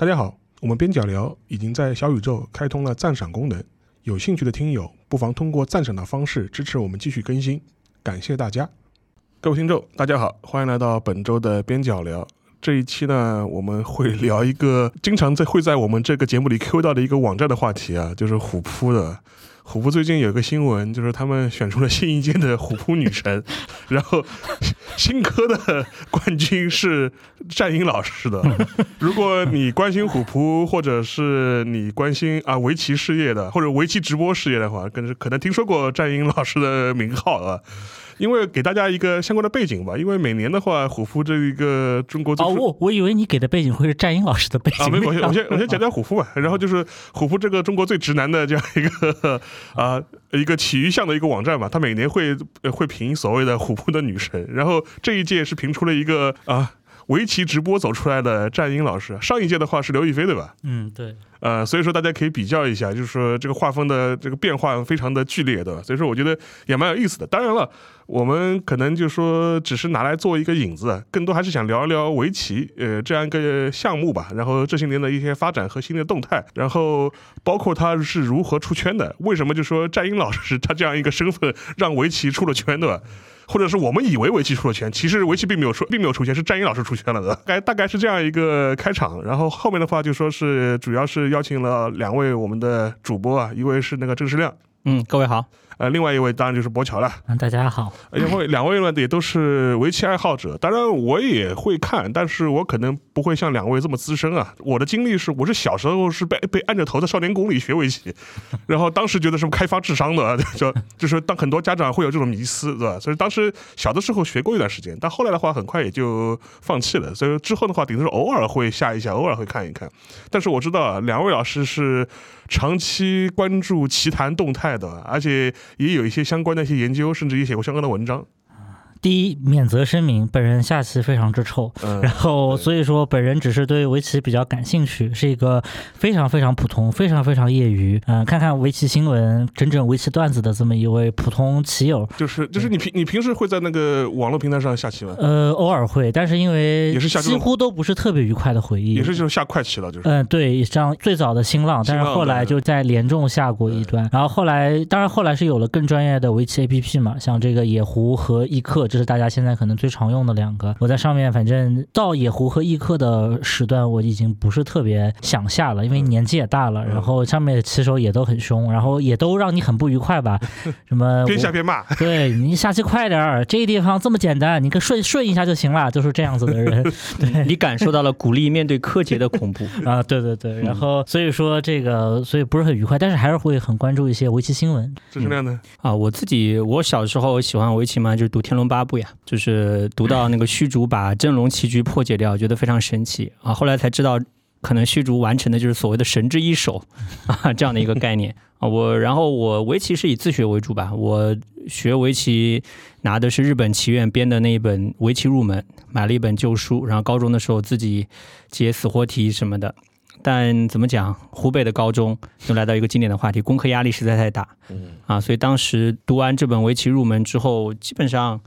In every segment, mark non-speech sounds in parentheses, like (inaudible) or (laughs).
大家好，我们边角聊已经在小宇宙开通了赞赏功能，有兴趣的听友不妨通过赞赏的方式支持我们继续更新，感谢大家。各位听众，大家好，欢迎来到本周的边角聊。这一期呢，我们会聊一个经常在会在我们这个节目里 Q 到的一个网站的话题啊，就是虎扑的。虎扑最近有个新闻，就是他们选出了新一届的虎扑女神，(laughs) 然后新科的冠军是战英老师的。(laughs) 如果你关心虎扑，或者是你关心啊围棋事业的，或者围棋直播事业的话，跟可能听说过战英老师的名号啊。因为给大家一个相关的背景吧，因为每年的话，虎扑这一个中国哦，我我以为你给的背景会是战英老师的背景。啊，没有，我先我先我先 (laughs) 讲讲虎扑吧。然后就是虎扑这个中国最直男的这样一个 (laughs) 啊一个体育项的一个网站嘛，它每年会会评所谓的虎扑的女神。然后这一届是评出了一个啊围棋直播走出来的战英老师。上一届的话是刘亦菲对吧？嗯，对。呃，所以说大家可以比较一下，就是说这个画风的这个变化非常的剧烈，对吧？所以说我觉得也蛮有意思的。当然了。我们可能就说只是拿来做一个引子，更多还是想聊一聊围棋，呃，这样一个项目吧。然后这些年的一些发展和新的动态，然后包括他是如何出圈的，为什么就说战英老师他这样一个身份让围棋出了圈，对吧？或者是我们以为围棋出了圈，其实围棋并没有出，并没有出圈，是战鹰老师出圈了的。(laughs) 该大概是这样一个开场。然后后面的话就说是主要是邀请了两位我们的主播啊，一位是那个郑世亮，嗯，各位好。呃，另外一位当然就是博乔了。嗯，大家好。因为两位呢也都是围棋爱好者，当然我也会看，但是我可能不会像两位这么资深啊。我的经历是，我是小时候是被被按着头在少年宫里学围棋，(laughs) 然后当时觉得是开发智商的，(laughs) 就就是当很多家长会有这种迷思，对吧？所以当时小的时候学过一段时间，但后来的话很快也就放弃了。所以之后的话，顶多是偶尔会下一下，偶尔会看一看。但是我知道两位老师是长期关注棋坛动态的，而且。也有一些相关的一些研究，甚至也写过相关的文章。第一，免责声明：本人下棋非常之臭。(laughs) 然后，所以说本人只是对围棋比较感兴趣，是一个非常非常普通、非常非常业余，嗯，看看围棋新闻、整整围棋段子的这么一位普通棋友。就是就是你平你平时会在那个网络平台上下棋吗？呃，偶尔会，但是因为也是下几乎都不是特别愉快的回忆。也是就是下快棋了，就是。嗯，对，像最早的新浪，但是后来就在联众下过一段，然后后来当然后来是有了更专业的围棋 APP 嘛，像这个野狐和易客。这是大家现在可能最常用的两个。我在上面，反正到野狐和易客的时段，我已经不是特别想下了，因为年纪也大了。然后上面的棋手也都很凶，然后也都让你很不愉快吧？(laughs) 什么边下边骂？对你下棋快点儿，这个地方这么简单，你可顺顺一下就行了，就是这样子的人。(laughs) 对你感受到了鼓励面对柯洁的恐怖 (laughs) 啊！对对对，然后所以说这个，所以不是很愉快，但是还是会很关注一些围棋新闻。是这样的啊，我自己我小时候喜欢围棋嘛，就是读《天龙八发布》呀，就是。读到那个虚竹把真龙棋局破解掉，觉得非常神奇啊！后来才知道，可能虚竹完成的就是所谓的神之一手 (laughs) 啊，这样的一个概念啊。我然后我围棋是以自学为主吧，我学围棋拿的是日本棋院编的那一本围棋入门，买了一本旧书，然后高中的时候自己解死活题什么的。但怎么讲，湖北的高中又来到一个经典的话题，功课压力实在太大，嗯啊，所以当时读完这本围棋入门之后，基本上。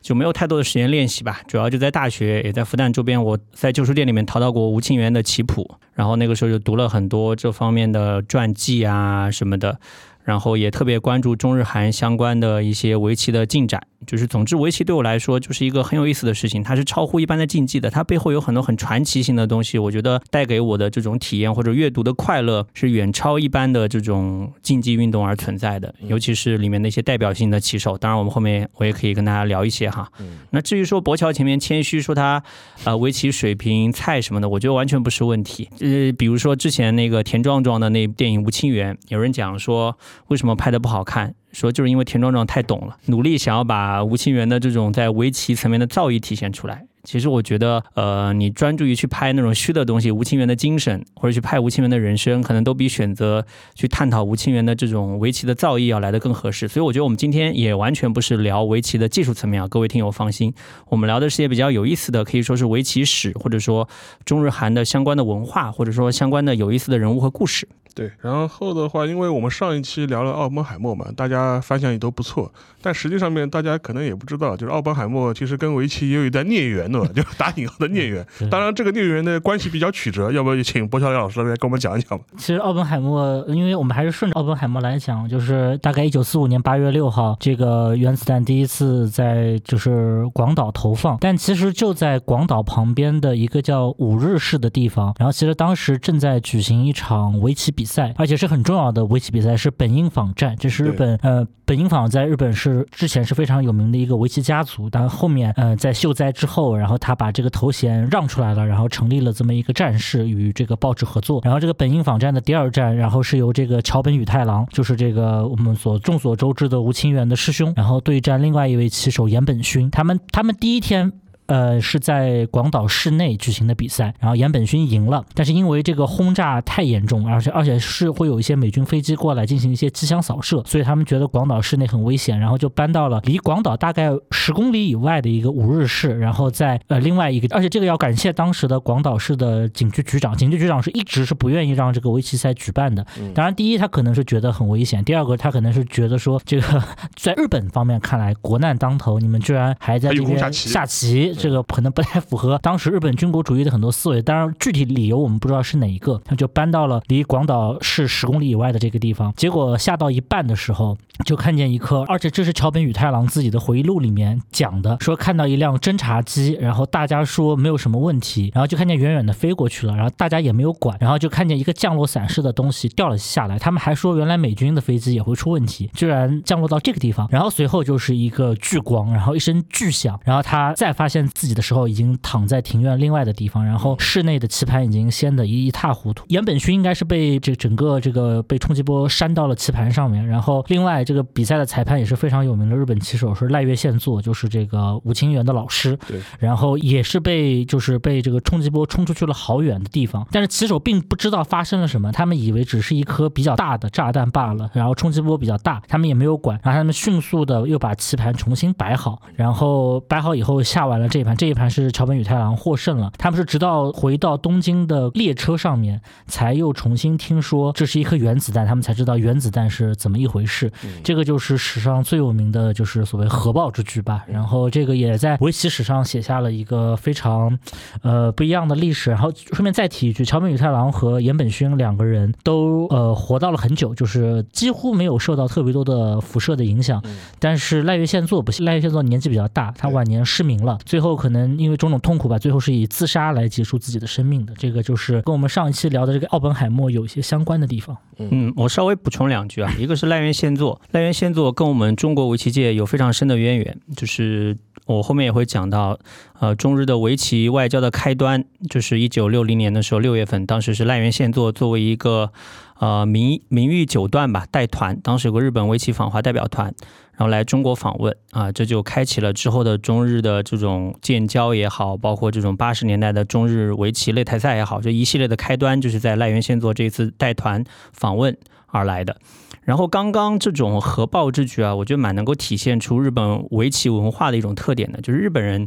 就没有太多的时间练习吧，主要就在大学，也在复旦周边，我在旧书店里面淘到过吴清源的棋谱，然后那个时候就读了很多这方面的传记啊什么的。然后也特别关注中日韩相关的一些围棋的进展，就是总之围棋对我来说就是一个很有意思的事情，它是超乎一般的竞技的，它背后有很多很传奇性的东西，我觉得带给我的这种体验或者阅读的快乐是远超一般的这种竞技运动而存在的，尤其是里面那些代表性的棋手，当然我们后面我也可以跟大家聊一些哈。那至于说博乔前面谦虚说他呃围棋水平菜什么的，我觉得完全不是问题。呃，比如说之前那个田壮壮的那部电影《吴清源》，有人讲说。为什么拍的不好看？说就是因为田壮壮太懂了，努力想要把吴清源的这种在围棋层面的造诣体现出来。其实我觉得，呃，你专注于去拍那种虚的东西，吴清源的精神，或者去拍吴清源的人生，可能都比选择去探讨吴清源的这种围棋的造诣要来的更合适。所以我觉得我们今天也完全不是聊围棋的技术层面啊，各位听友放心，我们聊的是些比较有意思的，可以说是围棋史，或者说中日韩的相关的文化，或者说相关的有意思的人物和故事。对，然后的话，因为我们上一期聊了奥本海默嘛，大家反响也都不错，但实际上面大家可能也不知道，就是奥本海默其实跟围棋也有一段孽缘的。(laughs) 就打引号的孽缘。当然，这个孽缘的关系比较曲折，要不要请博乔老师来跟我们讲一讲？其实奥本海默，因为我们还是顺着奥本海默来讲，就是大概一九四五年八月六号，这个原子弹第一次在就是广岛投放，但其实就在广岛旁边的一个叫五日市的地方，然后其实当时正在举行一场围棋比赛，而且是很重要的围棋比赛，是本因坊战，这是日本呃本因坊在日本是之前是非常有名的一个围棋家族，但后面呃在秀哉之后，然后然后他把这个头衔让出来了，然后成立了这么一个战士与这个报纸合作，然后这个本应坊站的第二站，然后是由这个桥本宇太郎，就是这个我们所众所周知的吴清源的师兄，然后对战另外一位棋手岩本勋，他们他们第一天。呃，是在广岛市内举行的比赛，然后岩本勋赢了，但是因为这个轰炸太严重，而且而且是会有一些美军飞机过来进行一些机枪扫射，所以他们觉得广岛市内很危险，然后就搬到了离广岛大概十公里以外的一个五日市，然后在呃另外一个，而且这个要感谢当时的广岛市的警局局长，警局局长是一直是不愿意让这个围棋赛举办的。当然，第一他可能是觉得很危险，第二个他可能是觉得说这个在日本方面看来国难当头，你们居然还在这边下棋。这个可能不太符合当时日本军国主义的很多思维，当然具体理由我们不知道是哪一个，他就搬到了离广岛市十公里以外的这个地方。结果下到一半的时候，就看见一颗，而且这是桥本宇太郎自己的回忆录里面讲的，说看到一辆侦察机，然后大家说没有什么问题，然后就看见远远的飞过去了，然后大家也没有管，然后就看见一个降落伞式的东西掉了下来。他们还说原来美军的飞机也会出问题，居然降落到这个地方，然后随后就是一个巨光，然后一声巨响，然后他再发现自己的。时候已经躺在庭院另外的地方，然后室内的棋盘已经掀得一一塌糊涂。岩本勋应该是被这整个这个被冲击波扇到了棋盘上面，然后另外这个比赛的裁判也是非常有名的日本棋手是赖月宪作，就是这个吴清源的老师。对，然后也是被就是被这个冲击波冲出去了好远的地方，但是棋手并不知道发生了什么，他们以为只是一颗比较大的炸弹罢了，然后冲击波比较大，他们也没有管，然后他们迅速的又把棋盘重新摆好，然后摆好以后下完了这一盘，这一。盘是桥本宇太郎获胜了，他们是直到回到东京的列车上面，才又重新听说这是一颗原子弹，他们才知道原子弹是怎么一回事。这个就是史上最有名的就是所谓核爆之举吧。然后这个也在围棋史上写下了一个非常呃不一样的历史。然后顺便再提一句，桥本宇太郎和岩本勋两个人都呃活到了很久，就是几乎没有受到特别多的辐射的影响。但是赖月宪作不行，赖月宪作年纪比较大，他晚年失明了，最后可能。因为种种痛苦吧，最后是以自杀来结束自己的生命的。这个就是跟我们上一期聊的这个奥本海默有一些相关的地方。嗯，我稍微补充两句啊，一个是赖源宪作，赖源宪作跟我们中国围棋界有非常深的渊源，就是我后面也会讲到，呃，中日的围棋外交的开端，就是一九六零年的时候六月份，当时是赖源宪作作为一个呃名名誉九段吧带团，当时有个日本围棋访华代表团。然后来中国访问啊，这就开启了之后的中日的这种建交也好，包括这种八十年代的中日围棋擂台赛也好，这一系列的开端就是在赖元宪作这次带团访问而来的。然后刚刚这种核爆之举啊，我觉得蛮能够体现出日本围棋文化的一种特点的，就是日本人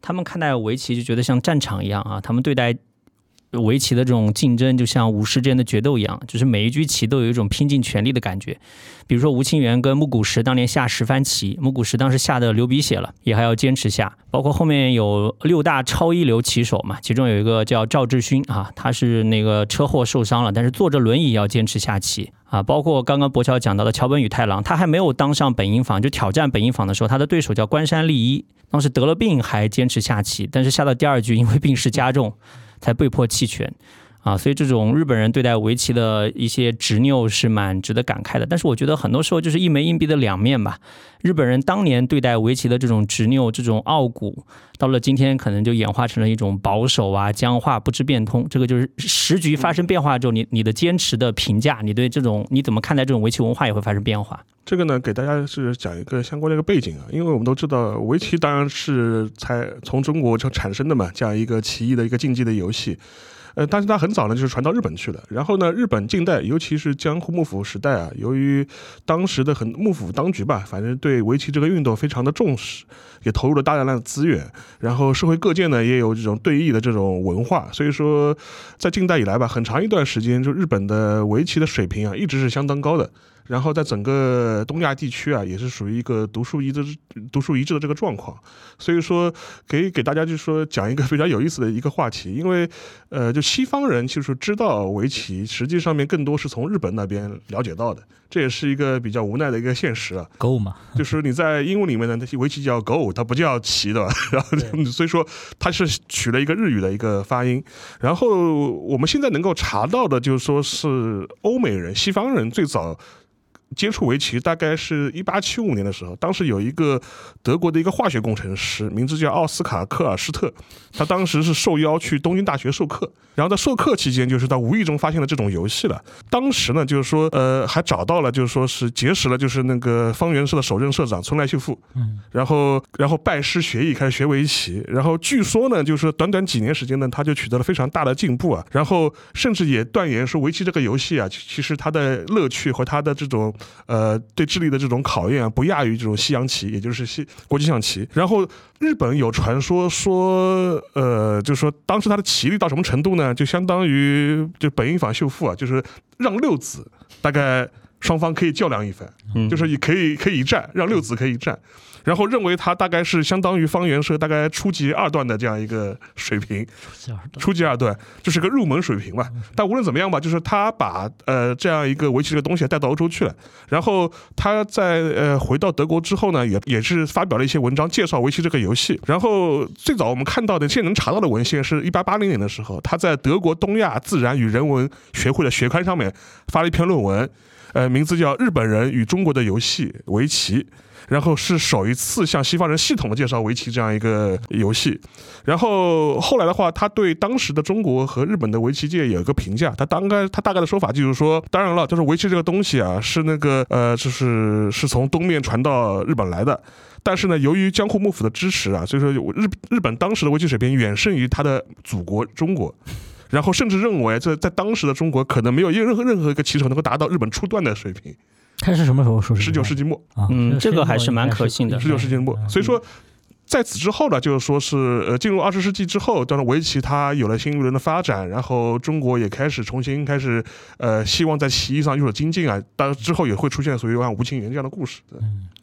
他们看待围棋就觉得像战场一样啊，他们对待。围棋的这种竞争，就像武士之间的决斗一样，就是每一局棋都有一种拼尽全力的感觉。比如说吴清源跟木谷实当年下十番棋，木谷实当时下的流鼻血了，也还要坚持下。包括后面有六大超一流棋手嘛，其中有一个叫赵志勋啊，他是那个车祸受伤了，但是坐着轮椅要坚持下棋啊。包括刚刚博乔讲到的桥本宇太郎，他还没有当上本因坊就挑战本因坊的时候，他的对手叫关山利一，当时得了病还坚持下棋，但是下到第二局因为病势加重。才被迫弃权，啊，所以这种日本人对待围棋的一些执拗是蛮值得感慨的。但是我觉得很多时候就是一枚硬币的两面吧。日本人当年对待围棋的这种执拗、这种傲骨，到了今天可能就演化成了一种保守啊、僵化、不知变通。这个就是时局发生变化之后，你你的坚持的评价，你对这种你怎么看待这种围棋文化也会发生变化。这个呢，给大家是讲一个相关的一个背景啊，因为我们都知道围棋当然是才从中国就产生的嘛，这样一个棋艺的一个竞技的游戏。呃，但是它很早呢，就是传到日本去了。然后呢，日本近代，尤其是江户幕府时代啊，由于当时的很幕府当局吧，反正对围棋这个运动非常的重视，也投入了大量的资源。然后社会各界呢，也有这种对弈的这种文化。所以说，在近代以来吧，很长一段时间，就日本的围棋的水平啊，一直是相当高的。然后在整个东亚地区啊，也是属于一个独树一帜、独树一帜的这个状况。所以说，可以给大家就是说讲一个非常有意思的一个话题，因为呃，就西方人就是知道围棋，实际上面更多是从日本那边了解到的，这也是一个比较无奈的一个现实啊。Go 嘛，就是你在英文里面呢，那些围棋叫 Go，它不叫棋的，(laughs) 然后所以说它是取了一个日语的一个发音。然后我们现在能够查到的，就是说是欧美人、西方人最早。接触围棋大概是一八七五年的时候，当时有一个德国的一个化学工程师，名字叫奥斯卡·科尔施特，他当时是受邀去东京大学授课，然后在授课期间，就是他无意中发现了这种游戏了。当时呢，就是说，呃，还找到了，就是说是结识了，就是那个方圆社的首任社长村濑秀夫，嗯，然后然后拜师学艺，开始学围棋，然后据说呢，就是短短几年时间呢，他就取得了非常大的进步啊，然后甚至也断言说，围棋这个游戏啊，其实它的乐趣和它的这种。呃，对智力的这种考验啊，不亚于这种西洋棋，也就是西国际象棋。然后日本有传说说，呃，就是说当时他的棋力到什么程度呢？就相当于就本因坊秀夫啊，就是让六子，大概双方可以较量一番，就是也可以可以一战，让六子可以一战。然后认为他大概是相当于方圆社大概初级二段的这样一个水平，初级二段就是个入门水平嘛。但无论怎么样吧，就是他把呃这样一个围棋这个东西带到欧洲去了。然后他在呃回到德国之后呢，也也是发表了一些文章介绍围棋这个游戏。然后最早我们看到的现在能查到的文献是一八八零年的时候，他在德国东亚自然与人文学会的学刊上面发了一篇论文，呃，名字叫《日本人与中国的游戏围棋》。然后是首一次向西方人系统的介绍围棋这样一个游戏，然后后来的话，他对当时的中国和日本的围棋界有一个评价，他大概他大概的说法就是说，当然了，就是围棋这个东西啊，是那个呃，就是是从东面传到日本来的，但是呢，由于江户幕府的支持啊，所以说日日本当时的围棋水平远胜于他的祖国中国，然后甚至认为在在当时的中国可能没有任何任何一个棋手能够达到日本初段的水平。他是什么时候说？十九世纪末啊，嗯，这个还是蛮可信的。十九世纪末，所以说。在此之后呢，就是说是呃，进入二十世纪之后，当然围棋它有了新一轮的发展，然后中国也开始重新开始呃，希望在棋艺上有所精进啊。当然之后也会出现所谓像吴清源这样的故事。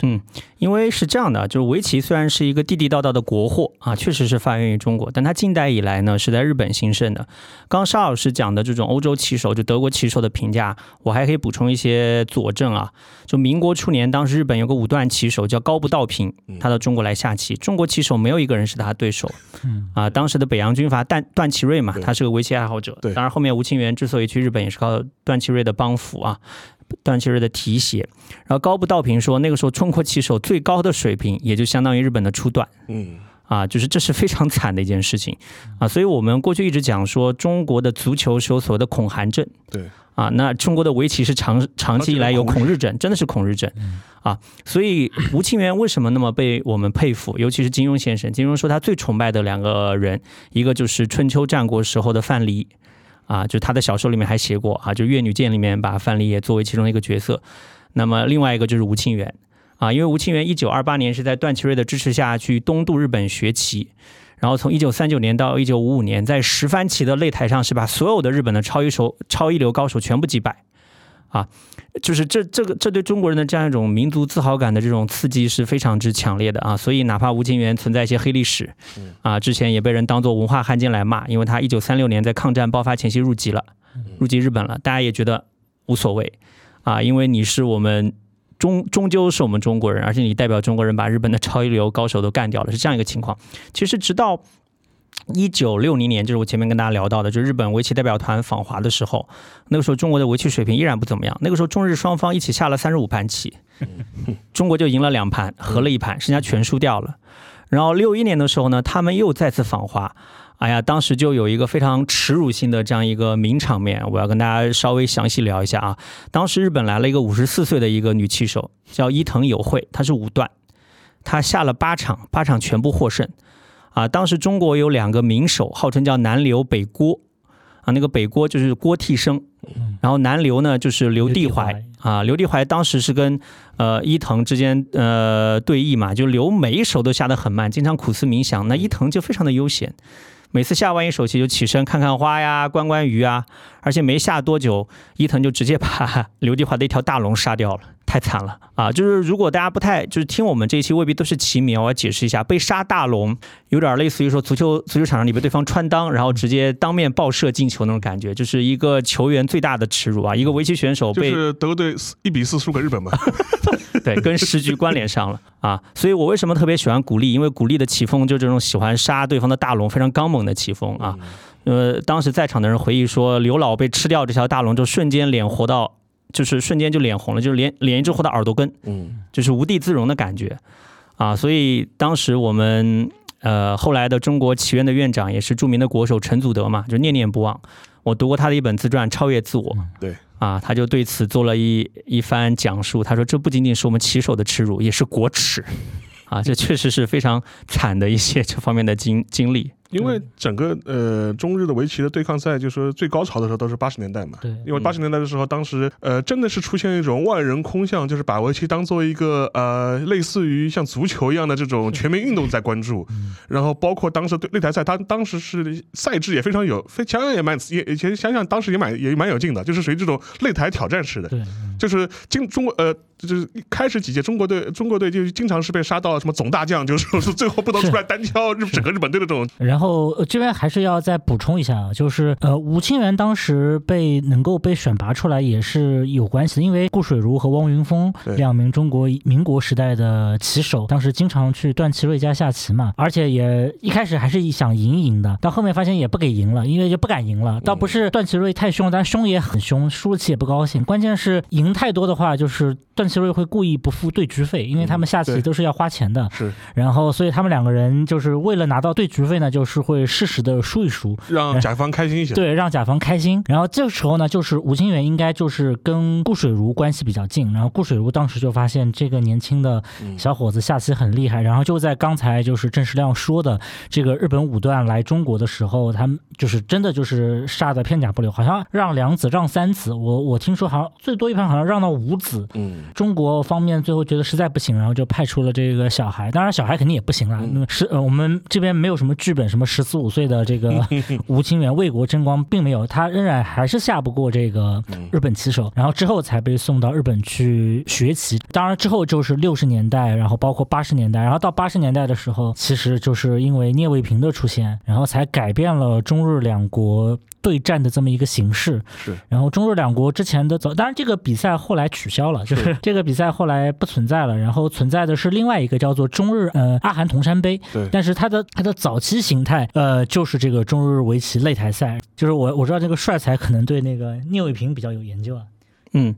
嗯，因为是这样的，就是围棋虽然是一个地地道道的国货啊，确实是发源于中国，但它近代以来呢是在日本兴盛的。刚刚沙老师讲的这种欧洲棋手，就德国棋手的评价，我还可以补充一些佐证啊。就民国初年，当时日本有个五段棋手叫高不道平，他到中国来下棋，中。国棋手没有一个人是他对手，嗯啊，当时的北洋军阀段段祺瑞嘛，他是个围棋爱好者。当然后面吴清源之所以去日本，也是靠段祺瑞的帮扶啊，段祺瑞的提携。然后高步道平说，那个时候中国棋手最高的水平，也就相当于日本的初段。嗯，啊，就是这是非常惨的一件事情啊。所以我们过去一直讲说，中国的足球是有所谓的恐韩症。对。啊，那中国的围棋是长长期以来有恐日症，真的是恐日症啊。所以吴清源为什么那么被我们佩服？尤其是金庸先生，金庸说他最崇拜的两个人，一个就是春秋战国时候的范蠡啊，就他的小说里面还写过啊，就《越女剑》里面把范蠡也作为其中一个角色。那么另外一个就是吴清源啊，因为吴清源一九二八年是在段祺瑞的支持下去东渡日本学棋。然后从一九三九年到一九五五年，在十番棋的擂台上是把所有的日本的超一手、超一流高手全部击败，啊，就是这这个这对中国人的这样一种民族自豪感的这种刺激是非常之强烈的啊！所以哪怕吴清源存在一些黑历史，啊，之前也被人当做文化汉奸来骂，因为他一九三六年在抗战爆发前夕入籍了，入籍日本了，大家也觉得无所谓，啊，因为你是我们。终终究是我们中国人，而且你代表中国人把日本的 (laughs) 超一流高手都干掉了，是这样一个情况。其实直到一九六零年，就是我前面跟大家聊到的，就日本围棋代表团访华的时候，那个时候中国的围棋水平依然不怎么样。那个时候中日双方一起下了三十五盘棋，(laughs) 中国就赢了两盘，和了一盘，剩下全输掉了。然后六一年的时候呢，他们又再次访华。哎呀，当时就有一个非常耻辱性的这样一个名场面，我要跟大家稍微详细聊一下啊。当时日本来了一个五十四岁的一个女棋手，叫伊藤友惠，她是五段，她下了八场，八场全部获胜。啊，当时中国有两个名手，号称叫南刘北郭，啊，那个北郭就是郭替生，然后南刘呢就是刘地怀，啊，刘地怀当时是跟呃伊藤之间呃对弈嘛，就刘每一手都下得很慢，经常苦思冥想，那伊藤就非常的悠闲。每次下完一手棋就起身看看花呀，观观鱼啊，而且没下多久，伊藤就直接把 (laughs) 刘帝华的一条大龙杀掉了，太惨了啊！就是如果大家不太就是听我们这一期未必都是齐名，我要解释一下，被杀大龙有点类似于说足球足球场上你被对方穿裆，然后直接当面爆射进球那种感觉，就是一个球员最大的耻辱啊！一个围棋选手被就是德国队一比四输给日本嘛，(laughs) 对，跟时局关联上了啊！所以我为什么特别喜欢古力？因为古力的棋风就这种喜欢杀对方的大龙，非常刚猛的棋风啊。呃，当时在场的人回忆说，刘老被吃掉这条大龙，就瞬间脸活到，就是瞬间就脸红了，就是脸脸一直红到耳朵根，嗯，就是无地自容的感觉啊。所以当时我们呃后来的中国棋院的院长也是著名的国手陈祖德嘛，就念念不忘。我读过他的一本自传《超越自我》，对啊，他就对此做了一一番讲述。他说，这不仅仅是我们棋手的耻辱，也是国耻啊！这确实是非常惨的一些这方面的经经历。因为整个呃中日的围棋的对抗赛，就说最高潮的时候都是八十年代嘛。对，因为八十年代的时候，当时呃真的是出现一种万人空巷，就是把围棋当做一个呃类似于像足球一样的这种全民运动在关注。(laughs) 然后包括当时对擂台赛，它当时是赛制也非常有，非想想也蛮也其实想想当时也蛮也蛮有劲的，就是属于这种擂台挑战式的。对，就是经中国呃就是开始几届中国队中国队就经常是被杀到什么总大将，就是说是最后不能出来单挑日 (laughs) 整个日本队的这种。然后呃这边还是要再补充一下啊，就是呃吴清源当时被能够被选拔出来也是有关系的，因为顾水如和汪云峰对两名中国民国时代的棋手，当时经常去段祺瑞家下棋嘛，而且也一开始还是想赢一赢的，到后面发现也不给赢了，因为就不敢赢了。倒不是段祺瑞太凶，但凶也很凶，输了棋也不高兴。关键是赢太多的话，就是段祺瑞会故意不付对局费，因为他们下棋都是要花钱的。是然后，所以他们两个人就是为了拿到对局费呢，就是会适时的输一输，让甲方开心一些。对，让甲方开心。然后这个时候呢，就是吴清源应该就是跟顾水如关系比较近，然后顾水如当时就发现这个年轻的小伙子下棋很厉害，然后就在刚才就是郑世亮说的这个日本武段来中国的时候，他们就是真的就是杀的片甲不留，好像让两子让三子，我我听说好像最多一盘好像让到五子，嗯，中国方面最后觉得实在不行，然后就派出了这个小孩。当然，小孩肯定也不行了。那十呃，我们这边没有什么剧本，什么十四五岁的这个吴清源为国争光，并没有，他仍然还是下不过这个日本棋手。然后之后才被送到日本去学棋。当然之后就是六十年代，然后包括八十年代，然后到八十年代的时候，其实就是因为聂卫平的出现，然后才改变了中日两国。对战的这么一个形式，是。然后中日两国之前的走，当然这个比赛后来取消了，就是这个比赛后来不存在了。然后存在的是另外一个叫做中日呃阿含铜山杯，对。但是它的它的早期形态呃就是这个中日围棋擂台赛，就是我我知道这个帅才可能对那个聂卫平比较有研究啊。嗯，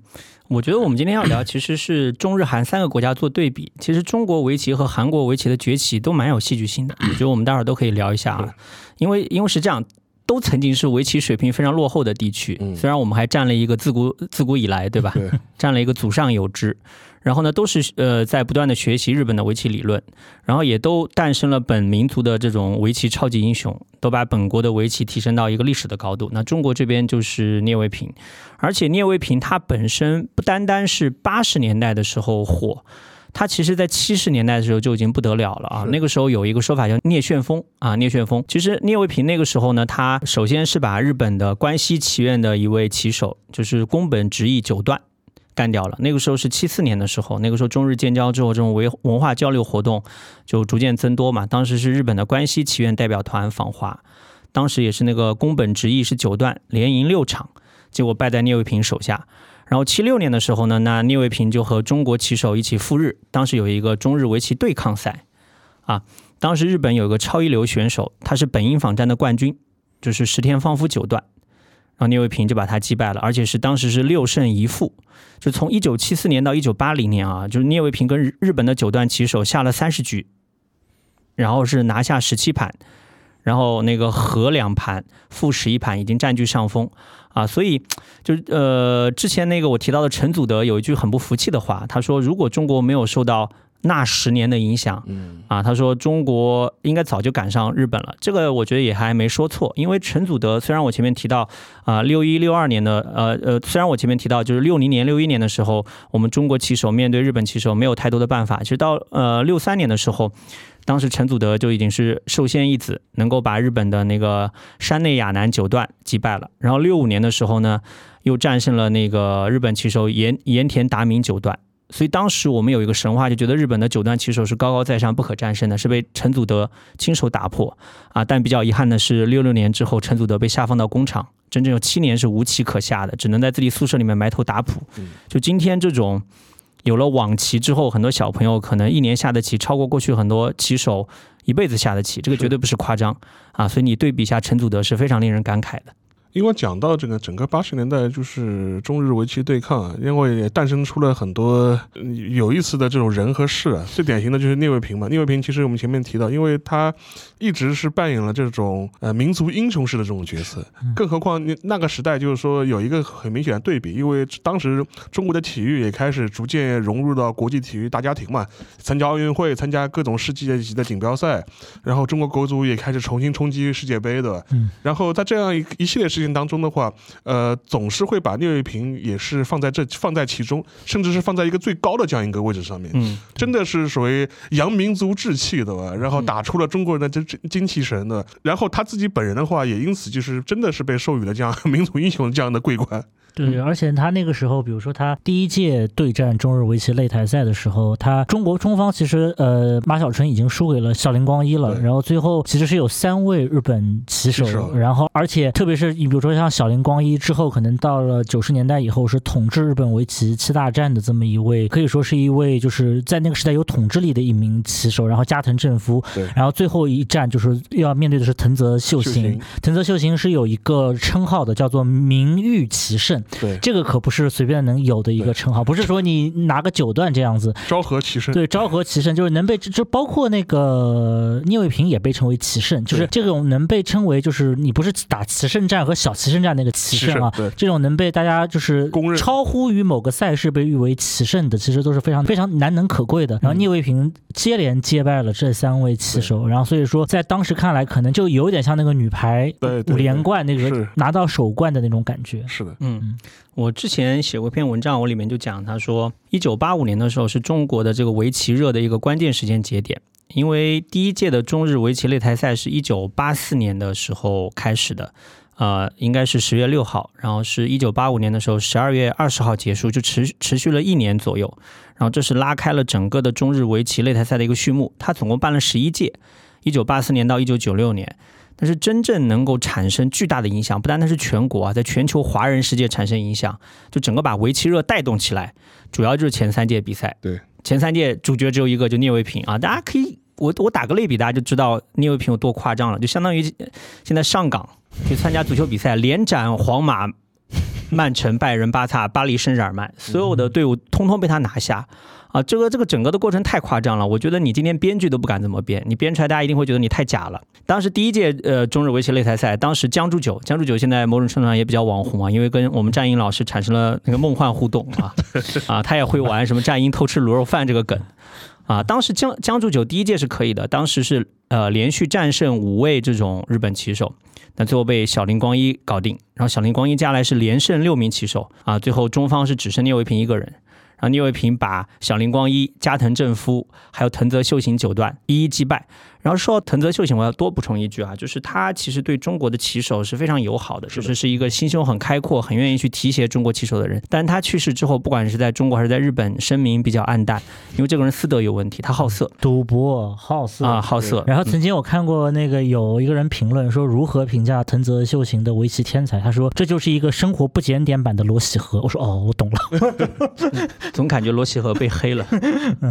我觉得我们今天要聊其实是中日韩三个国家做对比。其实中国围棋和韩国围棋的崛起都蛮有戏剧性的，我觉得我们待会儿都可以聊一下啊。因为因为是这样。都曾经是围棋水平非常落后的地区，虽然我们还占了一个自古自古以来，对吧？对，占了一个祖上有之。然后呢，都是呃在不断的学习日本的围棋理论，然后也都诞生了本民族的这种围棋超级英雄，都把本国的围棋提升到一个历史的高度。那中国这边就是聂卫平，而且聂卫平他本身不单单是八十年代的时候火。他其实，在七十年代的时候就已经不得了了啊！那个时候有一个说法叫“聂旋风”啊，“聂旋风”。其实聂卫平那个时候呢，他首先是把日本的关西棋院的一位棋手，就是宫本直义九段干掉了。那个时候是七四年的时候，那个时候中日建交之后，这种文文化交流活动就逐渐增多嘛。当时是日本的关西棋院代表团访华，当时也是那个宫本直义是九段连赢六场，结果败在聂卫平手下。然后七六年的时候呢，那聂卫平就和中国棋手一起赴日，当时有一个中日围棋对抗赛，啊，当时日本有一个超一流选手，他是本因坊站的冠军，就是石田芳夫九段，然后聂卫平就把他击败了，而且是当时是六胜一负，就从一九七四年到一九八零年啊，就是聂卫平跟日本的九段棋手下了三十局，然后是拿下十七盘。然后那个和两盘负十一盘已经占据上风。啊，所以就呃之前那个我提到的陈祖德有一句很不服气的话，他说如果中国没有受到那十年的影响，嗯啊，他说中国应该早就赶上日本了。这个我觉得也还没说错，因为陈祖德虽然我前面提到啊六一六二年的呃呃，虽然我前面提到就是六零年六一年的时候，我们中国棋手面对日本棋手没有太多的办法，其实到呃六三年的时候。当时陈祖德就已经是寿仙一子，能够把日本的那个山内亚男九段击败了。然后六五年的时候呢，又战胜了那个日本棋手盐盐田达明九段。所以当时我们有一个神话，就觉得日本的九段棋手是高高在上、不可战胜的，是被陈祖德亲手打破啊。但比较遗憾的是，六六年之后，陈祖德被下放到工厂，整整有七年是无棋可下的，只能在自己宿舍里面埋头打谱。就今天这种。有了网棋之后，很多小朋友可能一年下的棋超过过去很多棋手一辈子下的棋，这个绝对不是夸张啊！所以你对比一下陈祖德是非常令人感慨的。因为讲到这个整个八十年代，就是中日围棋对抗啊，因为也诞生出了很多有意思的这种人和事啊。最典型的就是聂卫平嘛。聂卫平其实我们前面提到，因为他一直是扮演了这种呃民族英雄式的这种角色，更何况那个时代就是说有一个很明显的对比，因为当时中国的体育也开始逐渐融入到国际体育大家庭嘛，参加奥运会，参加各种世界级的锦标赛，然后中国国足也开始重新冲击世界杯的。嗯，然后在这样一一系列事。当中的话，呃，总是会把聂卫平也是放在这放在其中，甚至是放在一个最高的这样一个位置上面。嗯，真的是属于扬民族志气的吧？然后打出了中国人的精气神的。然后他自己本人的话，也因此就是真的是被授予了这样 (laughs) 民族英雄这样的桂冠。对，而且他那个时候，比如说他第一届对战中日围棋擂台赛的时候，他中国中方其实呃马晓春已经输给了小林光一了，然后最后其实是有三位日本棋手，然后而且特别是你比如说像小林光一之后，可能到了九十年代以后是统治日本围棋七大战的这么一位，可以说是一位就是在那个时代有统治力的一名棋手，然后加藤正夫，然后最后一战就是要面对的是藤泽秀行，藤泽秀行是有一个称号的，叫做名誉棋圣。对，这个可不是随便能有的一个称号，不是说你拿个九段这样子。昭和棋圣。对，昭和棋圣就是能被，就包括那个聂卫平也被称为棋圣，就是这种能被称为就是你不是打棋圣战和小棋圣战那个棋圣啊，这种能被大家就是公认超乎于某个赛事被誉为棋圣的，其实都是非常非常难能可贵的。然后聂卫平接连接败了这三位棋手，然后所以说在当时看来，可能就有点像那个女排五连冠那个拿到首冠的那种感觉。是的，嗯。我之前写过一篇文章，我里面就讲，他说，一九八五年的时候是中国的这个围棋热的一个关键时间节点，因为第一届的中日围棋擂台赛是一九八四年的时候开始的，呃，应该是十月六号，然后是一九八五年的时候十二月二十号结束，就持持续了一年左右，然后这是拉开了整个的中日围棋擂台赛的一个序幕，它总共办了十一届，一九八四年到一九九六年。但是真正能够产生巨大的影响，不单单是全国啊，在全球华人世界产生影响，就整个把围棋热带动起来，主要就是前三届比赛。对，前三届主角只有一个，就聂卫平啊。大家可以，我我打个类比，大家就知道聂卫平有多夸张了。就相当于现在上港去参加足球比赛，连斩皇马、(laughs) 曼城、拜仁、巴萨、巴黎圣日耳曼，所有的队伍通通被他拿下。啊，这个这个整个的过程太夸张了，我觉得你今天编剧都不敢这么编，你编出来大家一定会觉得你太假了。当时第一届呃中日围棋擂台赛，当时江竹九，江竹九现在某种程度上也比较网红啊，因为跟我们战英老师产生了那个梦幻互动啊，(laughs) 啊，他也会玩什么战英偷吃卤肉饭这个梗，啊，当时江江竹九第一届是可以的，当时是呃连续战胜五位这种日本棋手，但最后被小林光一搞定，然后小林光一接下来是连胜六名棋手啊，最后中方是只剩聂卫平一个人。啊聂卫平把小林光一、加藤正夫还有藤泽秀行九段一一击败。然后说到藤泽秀行，我要多补充一句啊，就是他其实对中国的棋手是非常友好的，就是是一个心胸很开阔、很愿意去提携中国棋手的人。但他去世之后，不管是在中国还是在日本，声名比较暗淡，因为这个人私德有问题，他好色、赌博、好色啊，好色。然后曾经我看过那个有一个人评论说如何评价藤泽秀行的围棋天才，他说这就是一个生活不检点版的罗喜和。我说哦，我懂了，(laughs) 总感觉罗喜和被黑了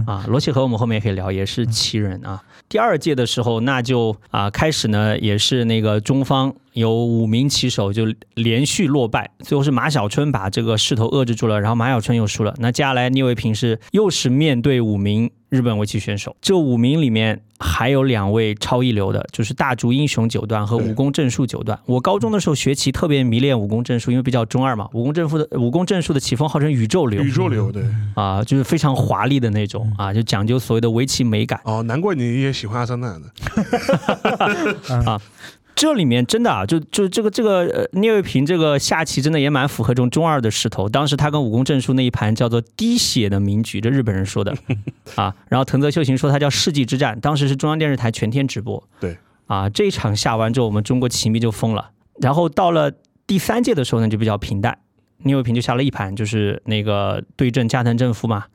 啊。罗喜和我们后面也可以聊，也是奇人啊。第二届的时候，那就啊开始呢，也是那个中方有五名棋手就连续落败，最后是马小春把这个势头遏制住了，然后马小春又输了。那接下来聂卫平是又是面对五名。日本围棋选手，这五名里面还有两位超一流的，就是大竹英雄九段和武功正树九段。我高中的时候学棋特别迷恋武功正树，因为比较中二嘛。武功正负的武功正树的棋风号称宇宙流，宇宙流对啊，就是非常华丽的那种啊，就讲究所谓的围棋美感。哦，难怪你也喜欢阿森纳的 (laughs) 啊。这里面真的啊，就就这个这个呃聂卫平这个下棋真的也蛮符合这种中二的势头。当时他跟武功正书那一盘叫做滴血的名局，这日本人说的 (laughs) 啊。然后藤泽秀行说他叫世纪之战，当时是中央电视台全天直播。对啊，这一场下完之后，我们中国棋迷就疯了。然后到了第三届的时候呢，就比较平淡。聂卫平就下了一盘，就是那个对阵加藤正夫嘛，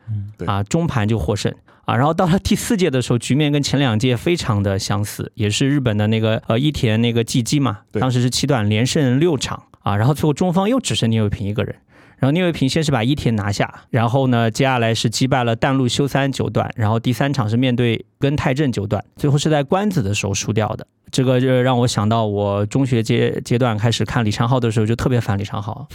啊，中盘就获胜。啊，然后到了第四届的时候，局面跟前两届非常的相似，也是日本的那个呃伊田那个季基嘛，当时是七段连胜六场啊，然后最后中方又只剩聂卫平一个人，然后聂卫平先是把伊田拿下，然后呢接下来是击败了淡路修三九段，然后第三场是面对根太正九段，最后是在关子的时候输掉的，这个就让我想到我中学阶阶段开始看李昌镐的时候就特别烦李昌镐。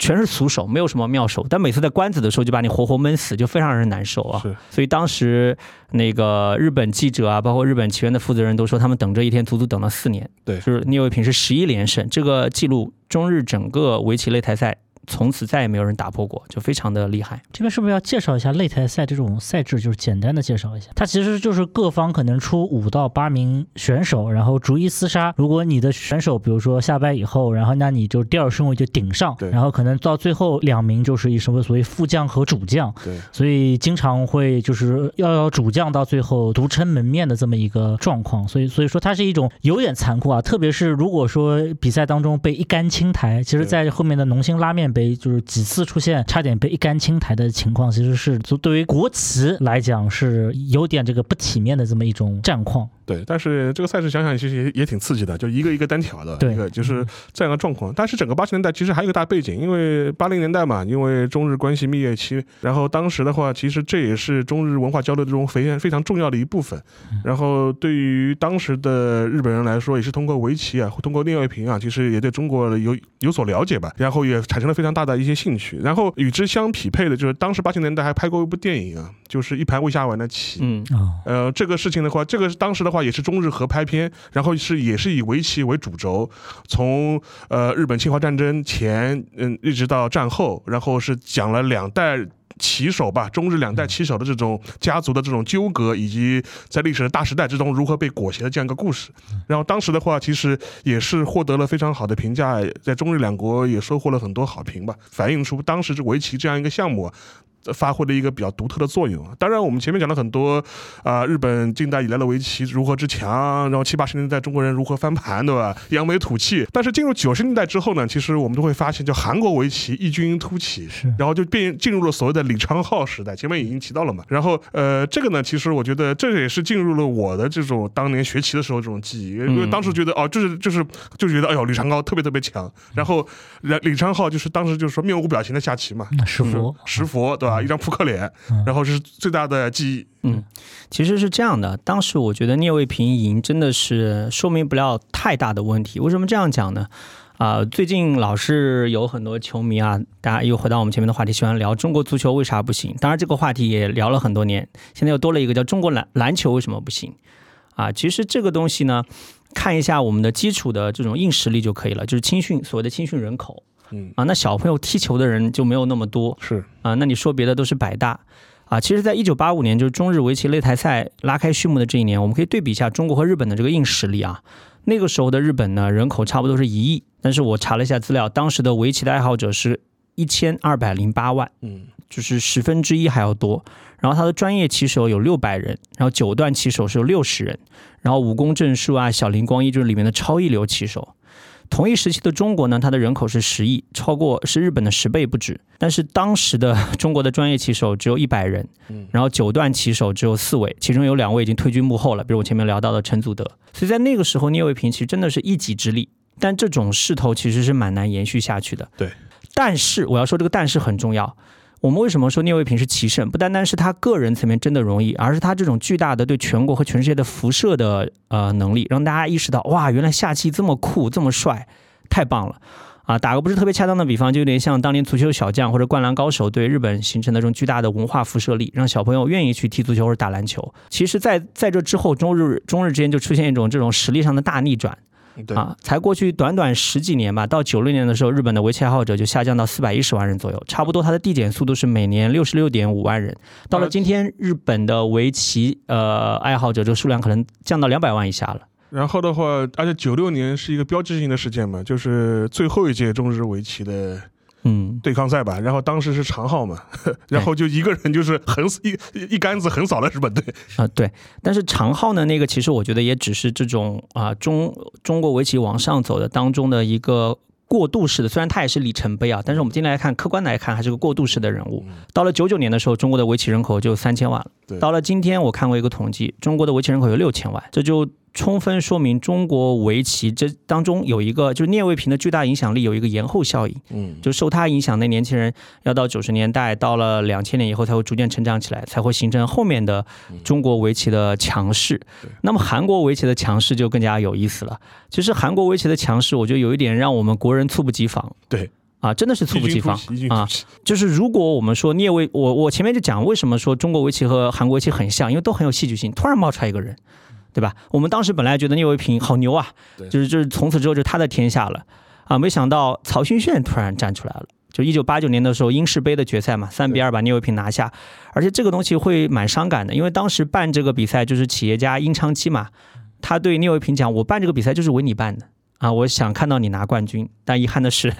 全是俗手，没有什么妙手，但每次在关子的时候就把你活活闷死，就非常让人难受啊。所以当时那个日本记者啊，包括日本棋院的负责人都说，他们等这一天足足等了四年。对，就是聂卫平是十一连胜，这个记录中日整个围棋擂台赛。从此再也没有人打破过，就非常的厉害。这边是不是要介绍一下擂台赛这种赛制？就是简单的介绍一下，它其实就是各方可能出五到八名选手，然后逐一厮杀。如果你的选手比如说下班以后，然后那你就第二顺位就顶上，然后可能到最后两名就是以什么所谓副将和主将，对，所以经常会就是要要主将到最后独撑门面的这么一个状况。所以所以说它是一种有点残酷啊，特别是如果说比赛当中被一杆清台，其实在后面的农心拉面杯。就是几次出现差点被一杆清台的情况，其实是就对于国旗来讲是有点这个不体面的这么一种战况。对，但是这个赛事想想其实也也挺刺激的，就一个一个单挑的一个就是这样的状况。但是整个八十年代其实还有一个大背景，因为八零年代嘛，因为中日关系蜜月期，然后当时的话，其实这也是中日文化交流这种非常非常重要的一部分。然后对于当时的日本人来说，也是通过围棋啊，通过聂卫平啊，其实也对中国有有所了解吧，然后也产生了非常大的一些兴趣。然后与之相匹配的就是当时八十年代还拍过一部电影啊，就是一盘未下完的棋。嗯呃，这个事情的话，这个当时的话。也是中日合拍片，然后是也是以围棋为主轴，从呃日本侵华战争前，嗯，一直到战后，然后是讲了两代棋手吧，中日两代棋手的这种家族的这种纠葛，以及在历史的大时代之中如何被裹挟的这样一个故事。然后当时的话，其实也是获得了非常好的评价，在中日两国也收获了很多好评吧，反映出当时这围棋这样一个项目。发挥了一个比较独特的作用。当然，我们前面讲了很多啊，日本近代以来的围棋如何之强，然后七八十年代中国人如何翻盘，对吧？扬眉吐气。但是进入九十年代之后呢，其实我们都会发现，就韩国围棋异军突起，然后就变进入了所谓的李昌镐时代。前面已经提到了嘛。然后呃，这个呢，其实我觉得这也是进入了我的这种当年学棋的时候这种记忆，因为当时觉得哦，就是就是就觉得哎呦，李昌镐特别特别强。然后李李昌镐就是当时就是说面无表情的下棋嘛，石佛石佛对吧？啊，一张扑克脸，然后是最大的记忆。嗯，其实是这样的，当时我觉得聂卫平赢真的是说明不了太大的问题。为什么这样讲呢？啊，最近老是有很多球迷啊，大家又回到我们前面的话题，喜欢聊中国足球为啥不行？当然这个话题也聊了很多年，现在又多了一个叫中国篮篮球为什么不行？啊，其实这个东西呢，看一下我们的基础的这种硬实力就可以了，就是青训所谓的青训人口。嗯啊，那小朋友踢球的人就没有那么多，是啊，那你说别的都是百大，啊，其实，在一九八五年就是中日围棋擂台赛拉开序幕的这一年，我们可以对比一下中国和日本的这个硬实力啊。那个时候的日本呢，人口差不多是一亿，但是我查了一下资料，当时的围棋的爱好者是一千二百零八万，嗯，就是十分之一还要多。然后他的专业棋手有六百人，然后九段棋手是有六十人，然后武功正数啊、小林光一就是里面的超一流棋手。同一时期的中国呢，它的人口是十亿，超过是日本的十倍不止。但是当时的中国的专业棋手只有一百人，然后九段棋手只有四位，其中有两位已经退居幕后了，比如我前面聊到的陈祖德。所以在那个时候，聂卫平其实真的是一己之力，但这种势头其实是蛮难延续下去的。对，但是我要说这个但是很重要。我们为什么说聂卫平是棋圣？不单单是他个人层面真的容易，而是他这种巨大的对全国和全世界的辐射的呃能力，让大家意识到哇，原来下棋这么酷，这么帅，太棒了啊！打个不是特别恰当的比方，就有点像当年足球小将或者灌篮高手对日本形成的这种巨大的文化辐射力，让小朋友愿意去踢足球或者打篮球。其实，在在这之后，中日中日之间就出现一种这种实力上的大逆转。啊，才过去短短十几年吧，到九六年的时候，日本的围棋爱好者就下降到四百一十万人左右，差不多它的递减速度是每年六十六点五万人。到了今天，日本的围棋呃爱好者这个数量可能降到两百万以下了。然后的话，而且九六年是一个标志性的事件嘛，就是最后一届中日围棋的嗯，对抗赛吧。然后当时是长浩嘛，(laughs) 然后就一个人就是横一一杆子横扫了日本队。啊、对，但是长浩呢，那个其实我觉得也只是这种啊、中中国围棋往上走的当中的一个过渡式的，虽然它也是里程碑啊，但是我们今天来看，客观来看还是个过渡式的人物。到了九九年的时候，中国的围棋人口就三千万了对。到了今天，我看过一个统计，中国的围棋人口有六千万，这就充分说明中国围棋这当中有一个就是聂卫平的巨大影响力有一个延后效应。嗯，就受他影响的年轻人，要到九十年代，到了两千年以后，才会逐渐成长起来，才会形成后面的中国围棋的强势对。那么韩国围棋的强势就更加有意思了。其实韩国围棋的强势，我觉得有一点让我们国人猝不及防。对。啊，真的是猝不及防啊！就是如果我们说聂卫，我我前面就讲为什么说中国围棋和韩国围棋很像，因为都很有戏剧性，突然冒出来一个人，对吧？我们当时本来觉得聂卫平好牛啊，就是就是从此之后就他的天下了啊，没想到曹勋炫突然站出来了。就一九八九年的时候，英式杯的决赛嘛，三比二把聂卫平拿下，而且这个东西会蛮伤感的，因为当时办这个比赛就是企业家殷昌基嘛，他对聂卫平讲：“我办这个比赛就是为你办的啊，我想看到你拿冠军。”但遗憾的是，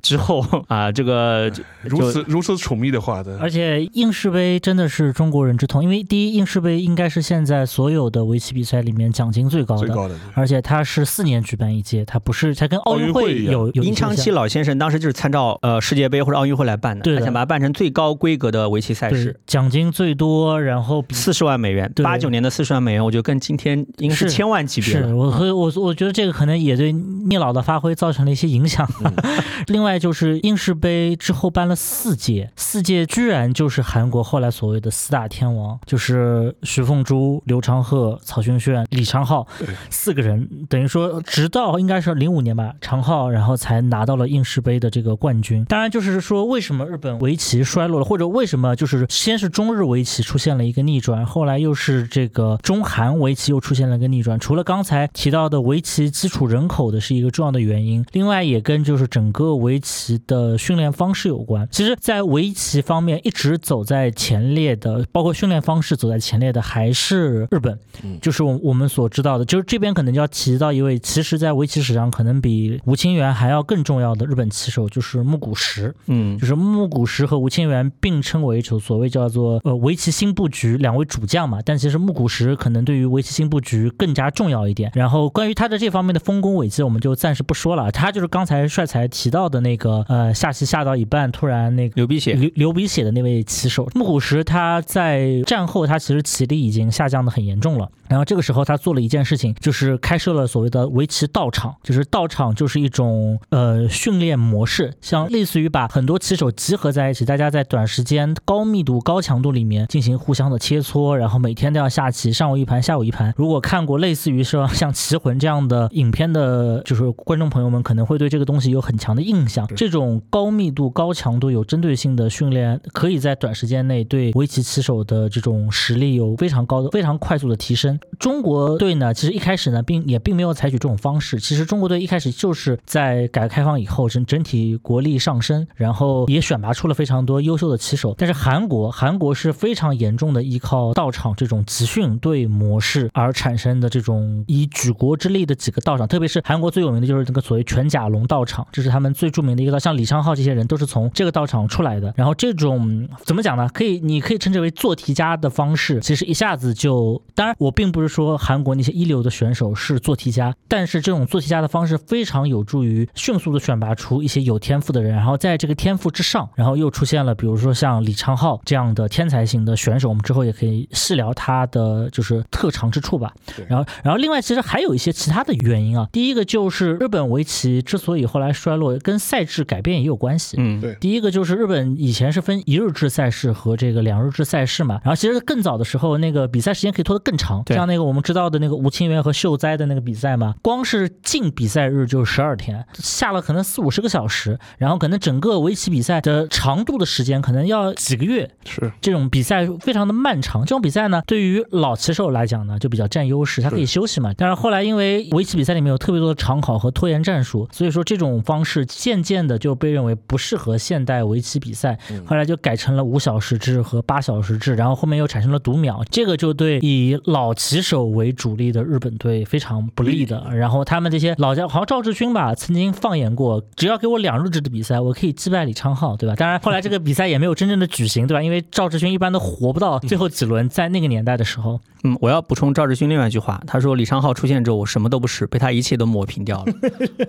之后啊，这个 (laughs) 如此如此宠溺的话的，而且应试杯真的是中国人之痛，因为第一，应试杯应该是现在所有的围棋比赛里面奖金最高的，最高的。而且它是四年举办一届，它不是，它跟奥运会有有一殷昌期老先生当时就是参照呃世界杯或者奥运会来办的，对的他想把它办成最高规格的围棋赛对事，奖金最多，然后比四十万美元，对八九年的四十万美元，我觉得跟今天应该是是千万级别是了。我和我我觉得这个可能也对聂老的发挥造成了一些影响。嗯 (laughs) 另外就是应氏杯之后办了四届，四届居然就是韩国后来所谓的四大天王，就是徐凤珠、刘长鹤、曹勋炫、李昌镐对四个人，等于说直到应该是零五年吧，长浩然后才拿到了应氏杯的这个冠军。当然就是说为什么日本围棋衰落了，或者为什么就是先是中日围棋出现了一个逆转，后来又是这个中韩围棋又出现了一个逆转。除了刚才提到的围棋基础人口的是一个重要的原因，另外也跟就是整个围棋的训练方式有关。其实，在围棋方面一直走在前列的，包括训练方式走在前列的还是日本。嗯就是我我们所知道的，就是这边可能就要提到一位，其实在围棋史上可能比吴清源还要更重要的日本棋手，就是木谷实。嗯就，是木谷实和吴清源并称为就所谓叫做呃围棋新布局两位主将嘛，但其实木谷实可能对于围棋新布局更加重要一点。然后关于他的这方面的丰功伟绩，我们就暂时不说了。他就是刚才帅才提到的那个呃下棋下到一半突然那个。流鼻血。流流鼻血的那位棋手木谷实，他在战后他其实棋力已经下降的很严重了。然后这个时候他做了一件事情，就是开设了所谓的围棋道场，就是道场就是一种呃训练模式，像类似于把很多棋手集合在一起，大家在短时间、高密度、高强度里面进行互相的切磋，然后每天都要下棋，上午一盘，下午一盘。如果看过类似于说像《棋魂》这样的影片的，就是观众朋友们可能会对这个东西有很强的印象。这种高密度、高强度、有针对性的训练，可以在短时间内对围棋棋手的这种实力有非常高的、非常快速的提升。中国队呢，其实一开始呢，并也并没有采取这种方式。其实中国队一开始就是在改革开放以后，整整体国力上升，然后也选拔出了非常多优秀的棋手。但是韩国，韩国是非常严重的依靠道场这种集训队模式而产生的这种以举国之力的几个道场，特别是韩国最有名的就是那个所谓全甲龙道场，这是他们最著名的一个道，像李昌镐这些人都是从这个道场出来的。然后这种怎么讲呢？可以，你可以称之为做题家的方式，其实一下子就，当然我并不是说韩国那些一流的选手是做题家，但是这种做题家的方式非常有助于迅速的选拔出一些有天赋的人，然后在这个天赋之上，然后又出现了比如说像李昌镐这样的天才型的选手，我们之后也可以细聊他的就是特长之处吧。然后，然后另外其实还有一些其他的原因啊，第一个就是日本围棋之所以后来衰落，跟赛制改变也有关系。嗯，对第一个就是日本以前是分一日制赛事和这个两日制赛事嘛，然后其实更早的时候，那个比赛时间可以拖得更长，对像那个我们知道的那个吴清源和秀哉的那个比赛嘛，光是进比赛日就十二天，下了可能四五十个小时，然后可能整个围棋比赛的长度的时间可能要几个月，是这种比赛非常的漫长。这种比赛呢，对于老棋手来讲呢，就比较占优势，他可以休息嘛。但是后来因为围棋比赛里面有特别多的长长考和拖延战术，所以说这种方式渐渐的就被认为不适合现代围棋比赛，后来就改成了五小时制和八小时制，然后后面又产生了读秒，这个就对以老棋手为主力的日本队非常不利的。然后他们这些老将，好像赵志勋吧，曾经放言过，只要给我两日制的比赛，我可以击败李昌镐，对吧？当然后来这个比赛也没有真正的举行，对吧？因为赵志勋一般都活不到最后几轮，在那个年代的时候。嗯，我要补充赵志勋另外一句话，他说李昌镐出现之后，我什么都不是，被他一切都抹平掉了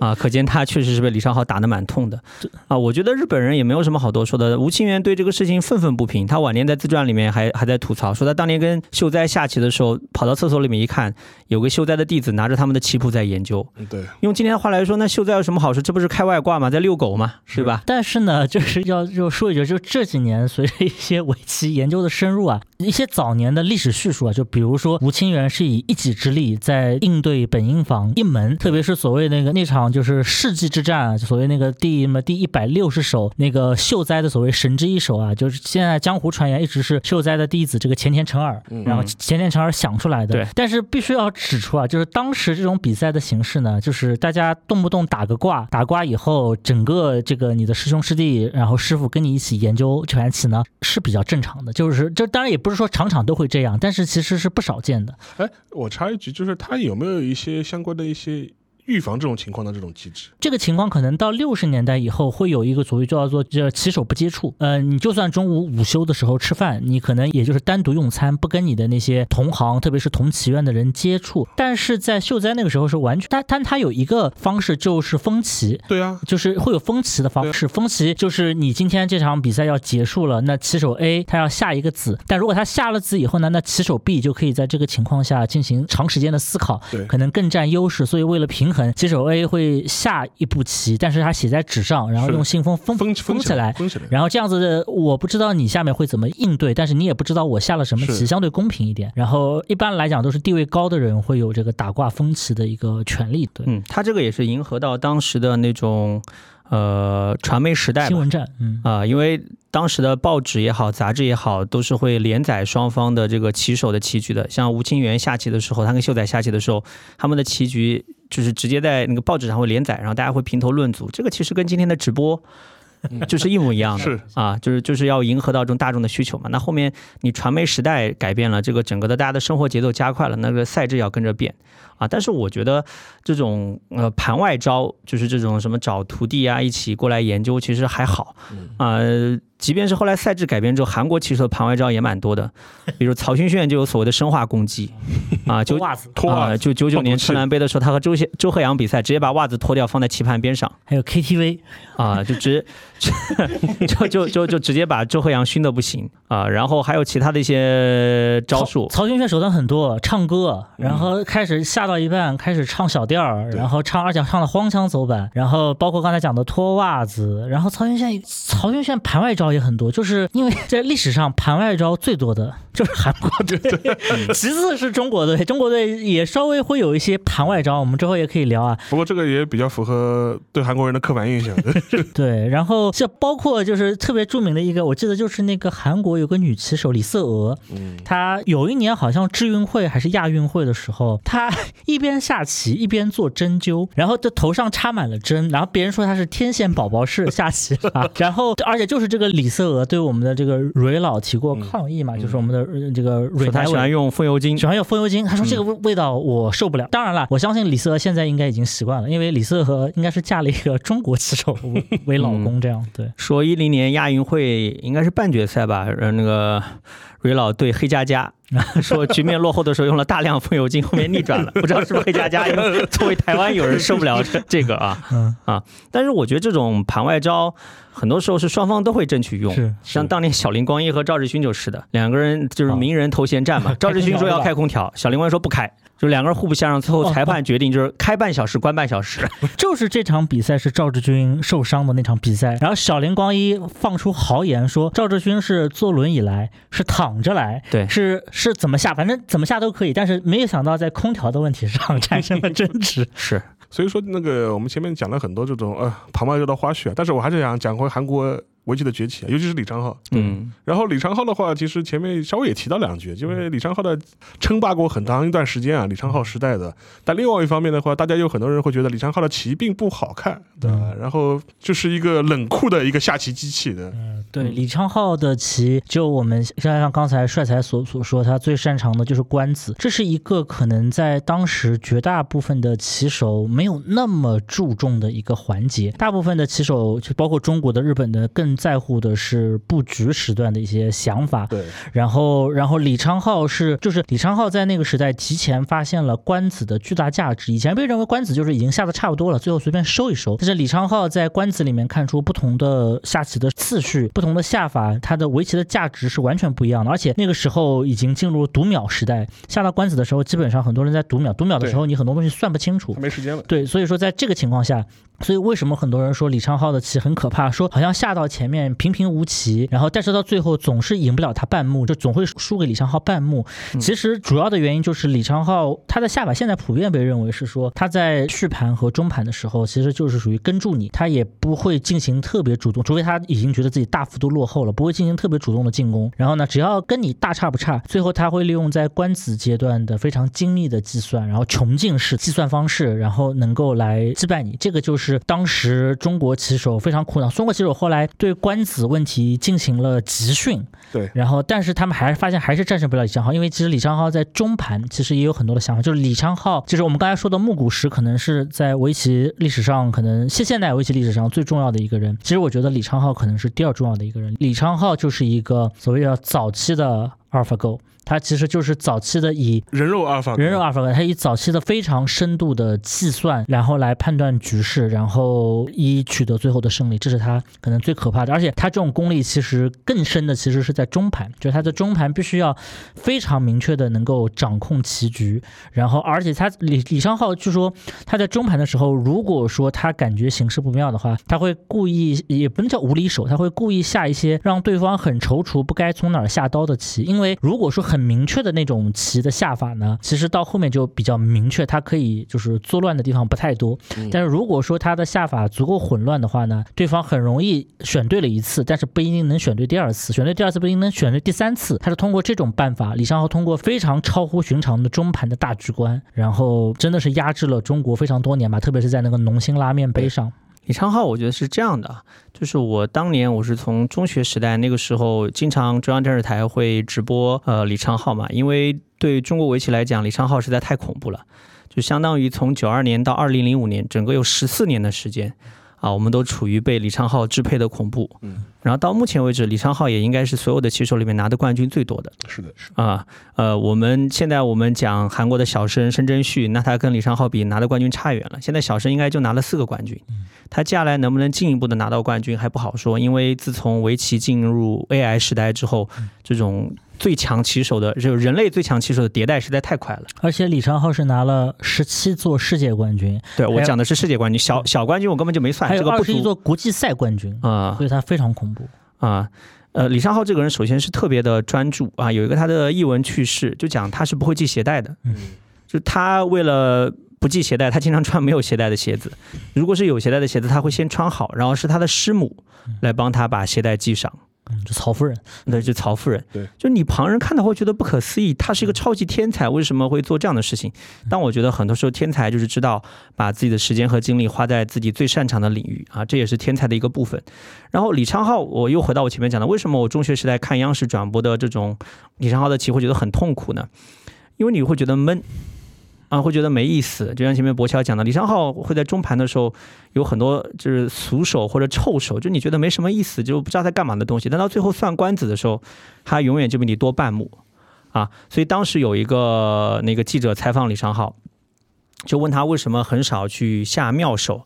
(laughs) 啊！可见他确实是被李昌镐打得蛮痛的啊！我觉得日本人也没有什么好多说的。吴清源对这个事情愤愤不平，他晚年在自传里面还还在吐槽，说他当年跟秀哉下棋的时候，跑到厕所里面一看，有个秀哉的弟子拿着他们的棋谱在研究。对，用今天的话来说，那秀哉有什么好处？这不是开外挂吗？在遛狗吗？是吧？但是呢，就是要就说一句，就这几年随着一些围棋研究的深入啊，一些早年的历史叙述啊，就比如说吴清源。是以一己之力在应对本因坊一门，特别是所谓那个那场就是世纪之战，所谓那个第什么第一百六十手那个秀哉的所谓神之一手啊，就是现在江湖传言一直是秀哉的弟子这个前田成尔，然后前田成尔想出来的。对，但是必须要指出啊，就是当时这种比赛的形式呢，就是大家动不动打个卦，打卦以后，整个这个你的师兄师弟，然后师傅跟你一起研究这盘棋呢，是比较正常的。就是这当然也不是说场场都会这样，但是其实是不少见的。哎，我插一句，就是他有没有一些相关的一些？预防这种情况的这种机制，这个情况可能到六十年代以后会有一个所谓叫做叫棋手不接触。呃，你就算中午午休的时候吃饭，你可能也就是单独用餐，不跟你的那些同行，特别是同棋院的人接触。但是在秀哉那个时候是完全，但但他有一个方式就是封棋。对啊，就是会有封棋的方式。封棋就是你今天这场比赛要结束了，那棋手 A 他要下一个子，但如果他下了子以后呢，那棋手 B 就可以在这个情况下进行长时间的思考，可能更占优势。所以为了平衡。棋手 A 会下一步棋，但是他写在纸上，然后用信封封封封起来，然后这样子的，我不知道你下面会怎么应对，但是你也不知道我下了什么棋，相对公平一点。然后一般来讲都是地位高的人会有这个打挂封棋的一个权利。对，嗯，他这个也是迎合到当时的那种。呃，传媒时代新闻站，嗯啊，因为当时的报纸也好，杂志也好，都是会连载双方的这个棋手的棋局的。像吴清源下棋的时候，他跟秀仔下棋的时候，他们的棋局就是直接在那个报纸上会连载，然后大家会评头论足。这个其实跟今天的直播。就是一模一样的，是啊，就是就是要迎合到这种大众的需求嘛。那后面你传媒时代改变了，这个整个的大家的生活节奏加快了，那个赛制要跟着变啊。但是我觉得这种呃盘外招，就是这种什么找徒弟啊一起过来研究，其实还好啊。即便是后来赛制改变之后，韩国骑手的盘外招也蛮多的，(laughs) 比如曹勋炫就有所谓的生化攻击，啊，就袜子啊，就九九年春兰杯的时候，他和周谢周鹤阳比赛，直接把袜子脱掉放在棋盘边上，还有 KTV 啊，就直 (laughs) 就就就就直接把周鹤阳熏的不行啊，然后还有其他的一些招数。曹军炫手段很多，唱歌，然后开始下到一半开始唱小调，然后唱而且唱的荒腔走板，然后包括刚才讲的脱袜子，然后曹云炫曹军炫盘外招。也很多，就是因为在历史上盘外招最多的就是韩国队，(laughs) 其次是中国队，中国队也稍微会有一些盘外招，我们之后也可以聊啊。不过这个也比较符合对韩国人的刻板印象。(laughs) 对，然后像包括就是特别著名的一个，我记得就是那个韩国有个女棋手李瑟娥，嗯，她有一年好像智运会还是亚运会的时候，她 (laughs) 一边下棋一边做针灸，然后这头上插满了针，然后别人说她是天线宝宝式下棋啊，(laughs) 然后而且就是这个李。李瑟娥对我们的这个蕊老提过抗议嘛？就是我们的这个蕊他喜欢用风油精，喜欢用风油精。她说这个味味道我受不了。当然了，我相信李瑟娥现在应该已经习惯了，因为李瑟娥应该是嫁了一个中国棋手 (laughs) 为老公，这样对。说一零年亚运会应该是半决赛吧？呃，那个蕊老对黑佳佳。说局面落后的时候用了大量风油精，后面逆转了，(laughs) 不知道是不是黑佳佳。因为作为台湾有人受不了这这个啊，啊！但是我觉得这种盘外招，很多时候是双方都会争取用。像当年小林光一和赵志勋就是的，两个人就是名人头衔战嘛。(laughs) 赵志勋说要开空调，(laughs) 小林光说不开。就两个人互不相让，最后裁判决定就是开半小时，关半小时。(laughs) 就是这场比赛是赵志军受伤的那场比赛，然后小林光一放出豪言说赵志勋是坐轮椅来，是躺着来，对，是是怎么下，反正怎么下都可以，但是没有想到在空调的问题上产生了争执。是，所以说那个我们前面讲了很多这种呃旁外热的花絮啊，但是我还是想讲回韩国围棋的崛起啊，尤其是李昌镐。嗯，然后李昌镐的话，其实前面稍微也提到两句，因为李昌镐的称霸过很长一段时间啊，李昌镐时代的。但另外一方面的话，大家有很多人会觉得李昌镐的棋并不好看，对吧？然后就是一个冷酷的一个下棋机器的。嗯，对，李昌镐的棋，就我们像像刚才帅才所所说，他最擅长的就是官子，这是一个可能在当时绝大部分的棋手没有那么注重的一个环节。大部分的棋手，就包括中国的、日本的，更在乎的是布局时段的一些想法。对，然后，然后李昌镐是，就是李昌镐在那个时代提前发现了官子的巨大价值。以前被认为官子就是已经下的差不多了，最后随便收一收。但是李昌镐在官子里面看出不同的下棋的次序、不同的下法，他的围棋的价值是完全不一样的。而且那个时候已经进入读秒时代，下到官子的时候，基本上很多人在读秒。读秒的时候，你很多东西算不清楚，没时间了。对，所以说在这个情况下。所以为什么很多人说李昌镐的棋很可怕？说好像下到前面平平无奇，然后但是到最后总是赢不了他半目，就总会输给李昌镐半目。其实主要的原因就是李昌镐他的下法现在普遍被认为是说他在续盘和中盘的时候，其实就是属于跟住你，他也不会进行特别主动，除非他已经觉得自己大幅度落后了，不会进行特别主动的进攻。然后呢，只要跟你大差不差，最后他会利用在官子阶段的非常精密的计算，然后穷尽式计算方式，然后能够来击败你。这个就是当时。中国棋手非常苦恼，中国棋手后来对官子问题进行了集训，对，然后但是他们还是发现还是战胜不了李昌镐，因为其实李昌镐在中盘其实也有很多的想法，就是李昌镐就是我们刚才说的木谷实可能是在围棋历史上可能现现代围棋历史上最重要的一个人，其实我觉得李昌镐可能是第二重要的一个人，李昌镐就是一个所谓的早期的阿尔法狗。它其实就是早期的以人肉阿尔法，人肉阿尔法狗，它以早期的非常深度的计算，然后来判断局势，然后以取得最后的胜利，这是它可能最可怕的。而且它这种功力其实更深的，其实是在中盘，就是它的中盘必须要非常明确的能够掌控棋局，然后而且他李李昌镐就说他在中盘的时候，如果说他感觉形势不妙的话，他会故意也不能叫无理手，他会故意下一些让对方很踌躇不该从哪儿下刀的棋，因为如果说。很明确的那种棋的下法呢，其实到后面就比较明确，它可以就是作乱的地方不太多。但是如果说它的下法足够混乱的话呢，对方很容易选对了一次，但是不一定能选对第二次，选对第二次不一定能选对第三次。他是通过这种办法，李昌镐通过非常超乎寻常的中盘的大局观，然后真的是压制了中国非常多年吧，特别是在那个农心拉面杯上。李昌镐，我觉得是这样的，就是我当年我是从中学时代那个时候，经常中央电视台会直播呃李昌镐嘛，因为对中国围棋来讲，李昌镐实在太恐怖了，就相当于从九二年到二零零五年，整个有十四年的时间。啊，我们都处于被李昌镐支配的恐怖。嗯，然后到目前为止，李昌镐也应该是所有的棋手里面拿的冠军最多的。是的，是啊，呃，我们现在我们讲韩国的小申申真旭，那他跟李昌镐比，拿的冠军差远了。现在小申应该就拿了四个冠军，他接下来能不能进一步的拿到冠军还不好说，因为自从围棋进入 AI 时代之后，这种。最强棋手的，就人类最强棋手的迭代实在太快了。而且李昌镐是拿了十七座世界冠军，对我讲的是世界冠军，小小冠军我根本就没算。还有二十一座国际赛冠军啊，所以他非常恐怖啊。呃，李昌镐这个人首先是特别的专注啊，有一个他的译文趣事，就讲他是不会系鞋带的，嗯，就他为了不系鞋带，他经常穿没有鞋带的鞋子。如果是有鞋带的鞋子，他会先穿好，然后是他的师母来帮他把鞋带系上。嗯，就曹夫人，对，就曹夫人，对，就你旁人看到会觉得不可思议，他是一个超级天才，为什么会做这样的事情？但我觉得很多时候天才就是知道把自己的时间和精力花在自己最擅长的领域啊，这也是天才的一个部分。然后李昌镐，我又回到我前面讲的，为什么我中学时代看央视转播的这种李昌镐的棋会觉得很痛苦呢？因为你会觉得闷。啊，会觉得没意思，就像前面博乔讲的，李昌镐会在中盘的时候有很多就是俗手或者臭手，就你觉得没什么意思，就不知道在干嘛的东西。但到最后算官子的时候，他永远就比你多半目啊。所以当时有一个那个记者采访李昌镐，就问他为什么很少去下妙手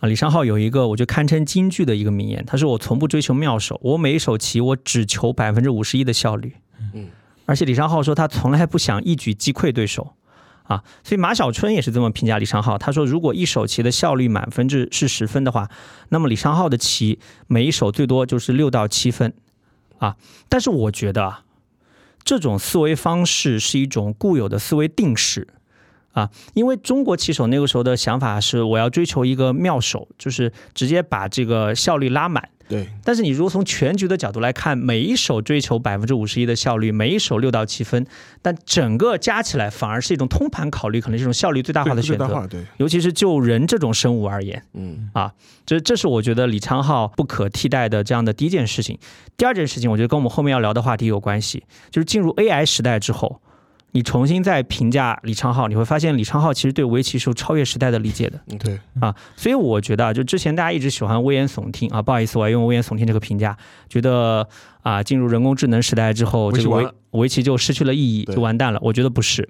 啊？李昌镐有一个我就堪称金句的一个名言，他说：“我从不追求妙手，我每一手棋我只求百分之五十一的效率。”嗯，而且李昌镐说他从来不想一举击溃对手。啊，所以马小春也是这么评价李昌镐。他说，如果一手棋的效率满分制是十分的话，那么李昌镐的棋每一手最多就是六到七分。啊，但是我觉得啊，这种思维方式是一种固有的思维定式。啊，因为中国棋手那个时候的想法是，我要追求一个妙手，就是直接把这个效率拉满。对，但是你如果从全局的角度来看，每一手追求百分之五十一的效率，每一手六到七分，但整个加起来反而是一种通盘考虑，可能是一种效率最大化的选择。对，尤其是就人这种生物而言，嗯啊，这这是我觉得李昌镐不可替代的这样的第一件事情。第二件事情，我觉得跟我们后面要聊的话题有关系，就是进入 AI 时代之后。你重新再评价李昌镐，你会发现李昌镐其实对围棋是有超越时代的理解的。嗯，对啊，所以我觉得啊，就之前大家一直喜欢危言耸听啊，不好意思，我要用危言耸听这个评价，觉得啊，进入人工智能时代之后，这个围围棋就失去了意义，就完蛋了。我觉得不是。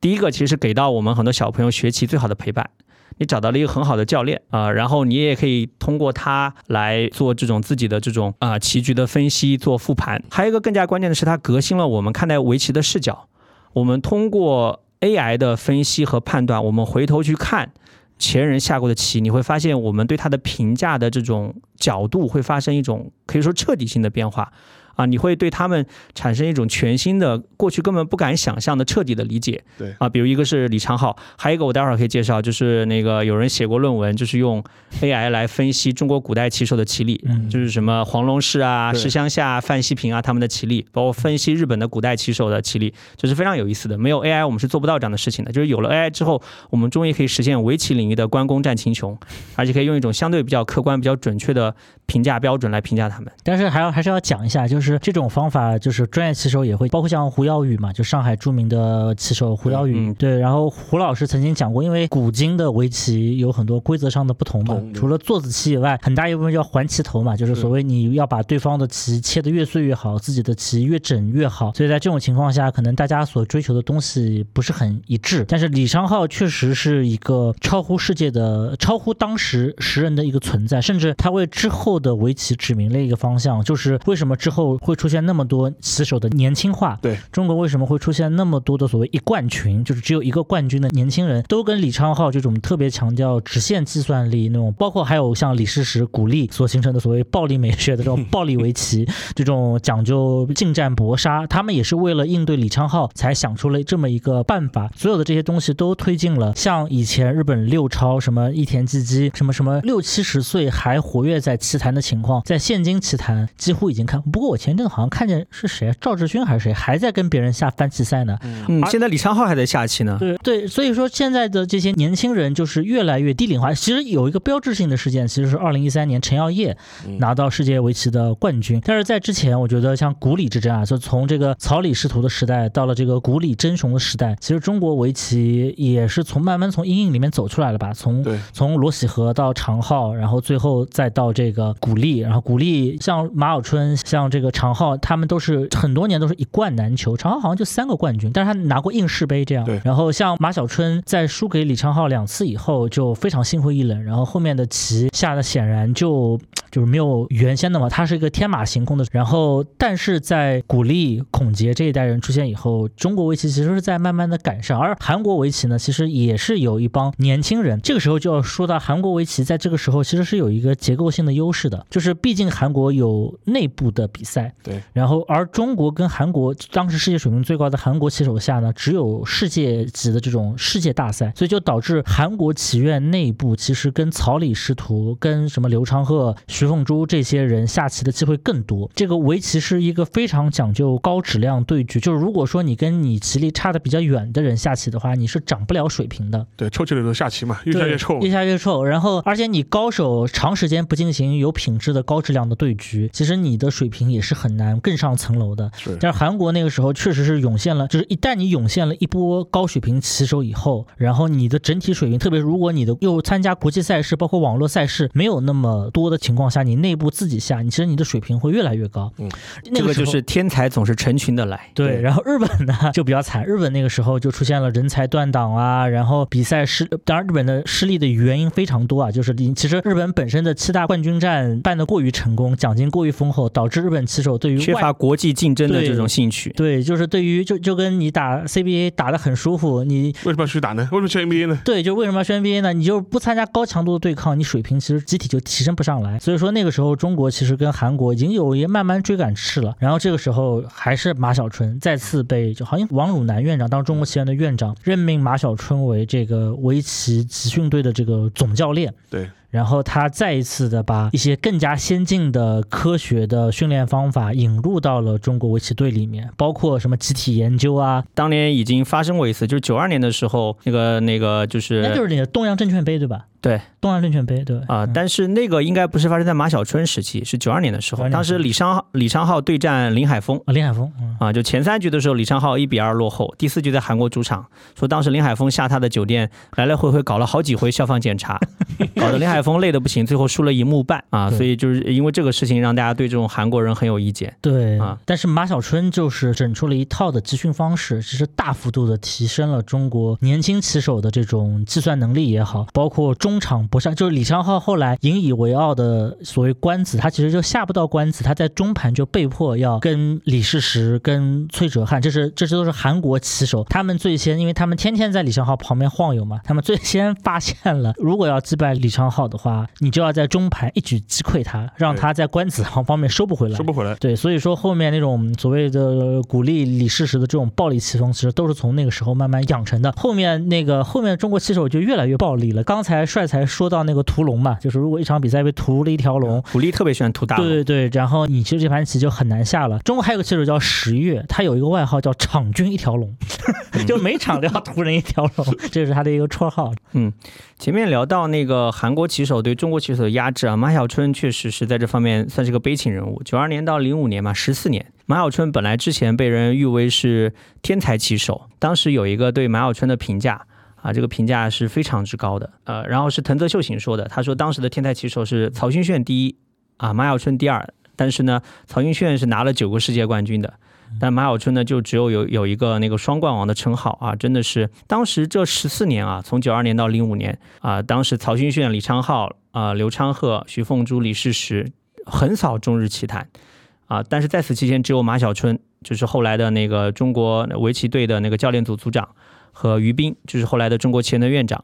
第一个，其实给到我们很多小朋友学棋最好的陪伴，你找到了一个很好的教练啊，然后你也可以通过他来做这种自己的这种啊棋局的分析、做复盘。还有一个更加关键的是，它革新了我们看待围棋的视角。我们通过 AI 的分析和判断，我们回头去看前人下过的棋，你会发现我们对他的评价的这种角度会发生一种可以说彻底性的变化。啊，你会对他们产生一种全新的、过去根本不敢想象的彻底的理解。对啊，比如一个是李昌镐，还有一个我待会儿可以介绍，就是那个有人写过论文，就是用 AI 来分析中国古代棋手的棋力，就是什么黄龙士啊、石乡下、范希平啊他们的棋力，包括分析日本的古代棋手的棋力，这是非常有意思的。没有 AI，我们是做不到这样的事情的。就是有了 AI 之后，我们终于可以实现围棋领域的关公战秦琼，而且可以用一种相对比较客观、比较准确的评价标准来评价他们。但是还要还是要讲一下，就是这种方法。就是专业棋手也会，包括像胡耀宇嘛，就上海著名的棋手胡耀宇，对。然后胡老师曾经讲过，因为古今的围棋有很多规则上的不同嘛，除了坐子棋以外，很大一部分叫还棋头嘛，就是所谓你要把对方的棋切得越碎越好，自己的棋越整越好。所以在这种情况下，可能大家所追求的东西不是很一致。但是李昌镐确实是一个超乎世界的、超乎当时时人的一个存在，甚至他为之后的围棋指明了一个方向，就是为什么之后会出现那么多。棋手的年轻化，对中国为什么会出现那么多的所谓一冠群，就是只有一个冠军的年轻人，都跟李昌镐这种特别强调直线计算力那种，包括还有像李世石、古力所形成的所谓暴力美学的这种暴力围棋，(laughs) 这种讲究近战搏杀，他们也是为了应对李昌镐才想出了这么一个办法。所有的这些东西都推进了，像以前日本六超什么一田纪基，什么什么六七十岁还活跃在棋坛的情况，在现今棋坛几乎已经看。不过我前阵好像看见。是谁？赵志勋还是谁？还在跟别人下番棋赛呢？嗯，现在李昌镐还在下棋呢。对对，所以说现在的这些年轻人就是越来越低龄化。其实有一个标志性的事件，其实是二零一三年陈耀烨拿到世界围棋的冠军。但是在之前，我觉得像古里之争啊，就从这个草李师徒的时代到了这个古里争雄的时代，其实中国围棋也是从慢慢从阴影里面走出来了吧？从从罗喜和到常浩，然后最后再到这个古力，然后古力像马晓春，像这个常浩，他们都。是很多年都是一冠难求，常浩好像就三个冠军，但是他拿过应试杯这样。对。然后像马晓春在输给李昌镐两次以后，就非常心灰意冷，然后后面的棋下的显然就就是没有原先的嘛，他是一个天马行空的。然后但是在古力、孔杰这一代人出现以后，中国围棋其实是在慢慢的赶上，而韩国围棋呢，其实也是有一帮年轻人。这个时候就要说到韩国围棋在这个时候其实是有一个结构性的优势的，就是毕竟韩国有内部的比赛。对。然后。而中国跟韩国当时世界水平最高的韩国棋手下呢，只有世界级的这种世界大赛，所以就导致韩国棋院内部其实跟草李师徒、跟什么刘昌鹤、徐凤珠这些人下棋的机会更多。这个围棋是一个非常讲究高质量对局，就是如果说你跟你棋力差的比较远的人下棋的话，你是涨不了水平的。对，臭棋里头下棋嘛，越下越臭，越下越臭。然后，而且你高手长时间不进行有品质的高质量的对局，其实你的水平也是很难更上。层楼的，但是韩国那个时候确实是涌现了，就是一旦你涌现了一波高水平棋手以后，然后你的整体水平，特别是如果你的又参加国际赛事，包括网络赛事没有那么多的情况下，你内部自己下，你其实你的水平会越来越高。嗯，这个就是天才总是成群的来。对，然后日本呢 (laughs) 就比较惨，日本那个时候就出现了人才断档啊，然后比赛失，当然日本的失利的原因非常多啊，就是其实日本本身的七大冠军战办得过于成功，奖金过于丰厚，导致日本棋手对于缺乏国。际竞争的这种兴趣，对，就是对于就就跟你打 CBA 打的很舒服，你为什么要去打呢？为什么去 NBA 呢？对，就为什么要去 NBA 呢？你就不参加高强度的对抗，你水平其实集体就提升不上来。所以说那个时候中国其实跟韩国已经有一慢慢追赶势了。然后这个时候还是马晓春再次被就好像王汝南院长当中国棋院的院长任命马晓春为这个围棋集训队的这个总教练。对。然后他再一次的把一些更加先进的科学的训练方法引入到了中国围棋队里面，包括什么集体研究啊。当年已经发生过一次，就是九二年的时候，那个那个就是那就是那个东洋证券杯对吧？对，东岸证券杯对。啊，但是那个应该不是发生在马小春时期，是九二年的时候，当时李昌李昌镐对战林海峰。啊，林海峰啊，就前三局的时候，李昌镐一比二落后，第四局在韩国主场，说当时林海峰下他的酒店来来回回搞了好几回消防检查，(laughs) 搞得林海峰累得不行，最后输了一目半啊，所以就是因为这个事情让大家对这种韩国人很有意见。对啊，但是马小春就是整出了一套的集训方式，其实大幅度的提升了中国年轻棋手的这种计算能力也好，包括中场不上就是。李昌镐后来引以为傲的所谓官子，他其实就下不到官子，他在中盘就被迫要跟李世石、跟崔哲翰，这是这些都是韩国棋手，他们最先，因为他们天天在李昌镐旁边晃悠嘛，他们最先发现了，如果要击败李昌镐的话，你就要在中盘一举击溃他，让他在官子方方面收不回来，收不回来。对，所以说后面那种所谓的鼓励李世石的这种暴力棋风，其实都是从那个时候慢慢养成的。后面那个后面中国棋手就越来越暴力了。刚才帅才说到那个。屠龙嘛，就是如果一场比赛被屠了一条龙，虎力特别喜欢屠大龙。对对对，然后你其实这盘棋就很难下了。中国还有个棋手叫十月，他有一个外号叫场均一条龙，(laughs) 就每场都要屠人一条龙，这是他的一个绰号。嗯，前面聊到那个韩国棋手对中国棋手的压制啊，马小春确实是在这方面算是个悲情人物。九二年到零五年嘛，十四年，马小春本来之前被人誉为是天才棋手，当时有一个对马小春的评价。啊，这个评价是非常之高的，呃，然后是藤泽秀行说的，他说当时的天才棋手是曹勋炫第一，啊，马晓春第二，但是呢，曹勋炫是拿了九个世界冠军的，但马晓春呢就只有有有一个那个双冠王的称号啊，真的是当时这十四年啊，从九二年到零五年啊，当时曹勋炫、李昌镐啊、刘昌赫、徐凤珠、李世石横扫中日棋坛。啊，但是在此期间只有马晓春，就是后来的那个中国围棋队的那个教练组组长。和于斌，就是后来的中国棋院的院长，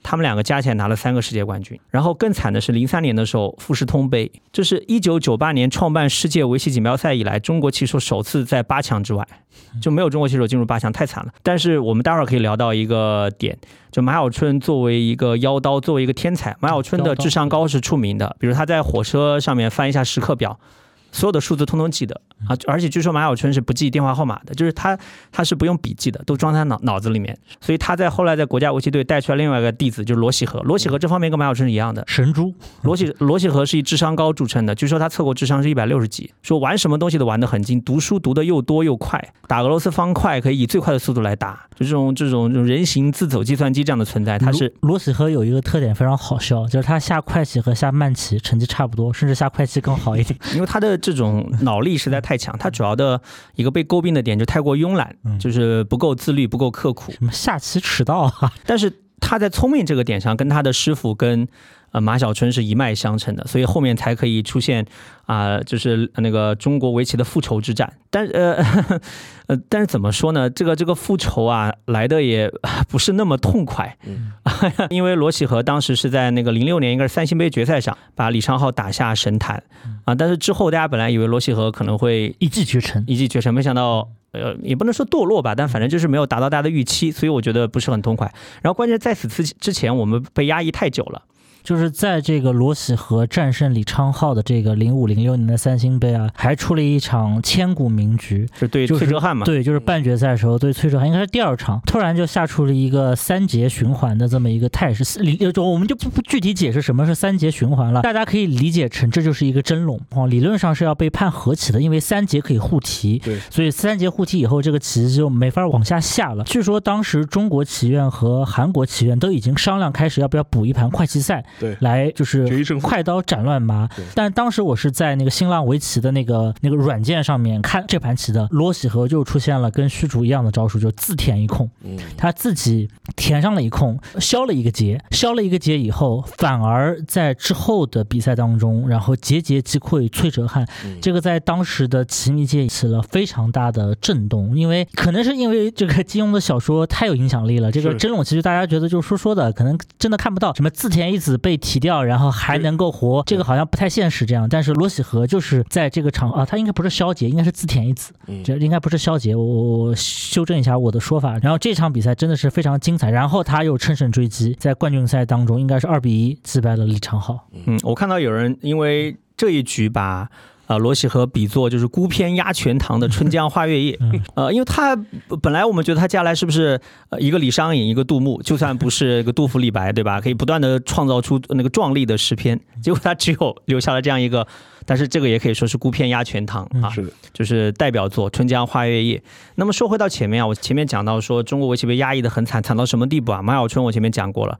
他们两个加起来拿了三个世界冠军。然后更惨的是，零三年的时候，富士通杯，这是一九九八年创办世界围棋锦标赛以来，中国棋手首次在八强之外，就没有中国棋手进入八强，太惨了。但是我们待会儿可以聊到一个点，就马晓春作为一个妖刀，作为一个天才，马晓春的智商高是出名的，比如他在火车上面翻一下时刻表。所有的数字通通记得啊，而且据说马小春是不记电话号码的，就是他他是不用笔记的，都装在脑脑子里面。所以他在后来在国家围棋队带出来另外一个弟子，就是罗喜和。罗喜和这方面跟马小春是一样的神猪。罗喜罗喜和是以智商高著称的，据说他测过智商是一百六十几，说玩什么东西都玩得很精，读书读得又多又快，打俄罗斯方块可以以最快的速度来打，就这种这种这种人形自走计算机这样的存在。他是罗喜和有一个特点非常好笑，就是他下快棋和下慢棋成绩差不多，甚至下快棋更好一点，(laughs) 因为他的这种脑。力实在太强，他主要的一个被诟病的点就太过慵懒，就是不够自律，不够刻苦，什么下棋迟到啊。但是他在聪明这个点上，跟他的师傅跟。呃，马小春是一脉相承的，所以后面才可以出现啊，就是那个中国围棋的复仇之战。但呃呃，但是怎么说呢？这个这个复仇啊，来的也不是那么痛快。嗯，(laughs) 因为罗喜和当时是在那个零六年应该是三星杯决赛上把李昌镐打下神坛啊，但是之后大家本来以为罗喜和可能会一骑绝尘，一骑绝尘，没想到呃也不能说堕落吧，但反正就是没有达到大家的预期，所以我觉得不是很痛快。然后关键在此之之前，我们被压抑太久了。就是在这个罗喜和战胜李昌镐的这个零五零六年的三星杯啊，还出了一场千古名局，是对崔哲翰嘛？对，就是半决赛的时候对崔哲翰，应该是第二场，突然就下出了一个三节循环的这么一个态势。理就我们就不不具体解释什么是三节循环了，大家可以理解成这就是一个真龙哦，理论上是要被判和棋的，因为三节可以互提，对，所以三节互提以后，这个棋就没法往下下了。据说当时中国棋院和韩国棋院都已经商量开始要不要补一盘快棋赛，对，来就是。快刀斩乱麻，但当时我是在那个新浪围棋的那个那个软件上面看这盘棋的，罗喜和就出现了跟虚竹一样的招数，就自填一空，他自己填上了一空，消了一个劫，消了一个劫以后，反而在之后的比赛当中，然后节节击溃崔哲翰，这个在当时的棋迷界起了非常大的震动，因为可能是因为这个金庸的小说太有影响力了，这个真龙其实大家觉得就是说说的，可能真的看不到。什么自填一子被提掉，然后还能够活，这个好像不太现实。这样，但是罗喜和就是在这个场啊，他应该不是肖杰，应该是自田一子，这应该不是肖杰，我我修正一下我的说法。然后这场比赛真的是非常精彩，然后他又乘胜追击，在冠军赛当中应该是二比一击败了李昌镐。嗯，我看到有人因为这一局把。啊，罗喜和比作就是孤篇压全唐的《春江花月夜》，(laughs) 呃，因为他本来我们觉得他将来是不是呃一个李商隐，一个杜牧，就算不是一个杜甫、李白，对吧？可以不断的创造出那个壮丽的诗篇，(laughs) 结果他只有留下了这样一个，但是这个也可以说是孤篇压全唐啊，是的，就是代表作《春江花月夜》。那么说回到前面啊，我前面讲到说中国围棋被压抑的很惨，惨到什么地步啊？马晓春我前面讲过了。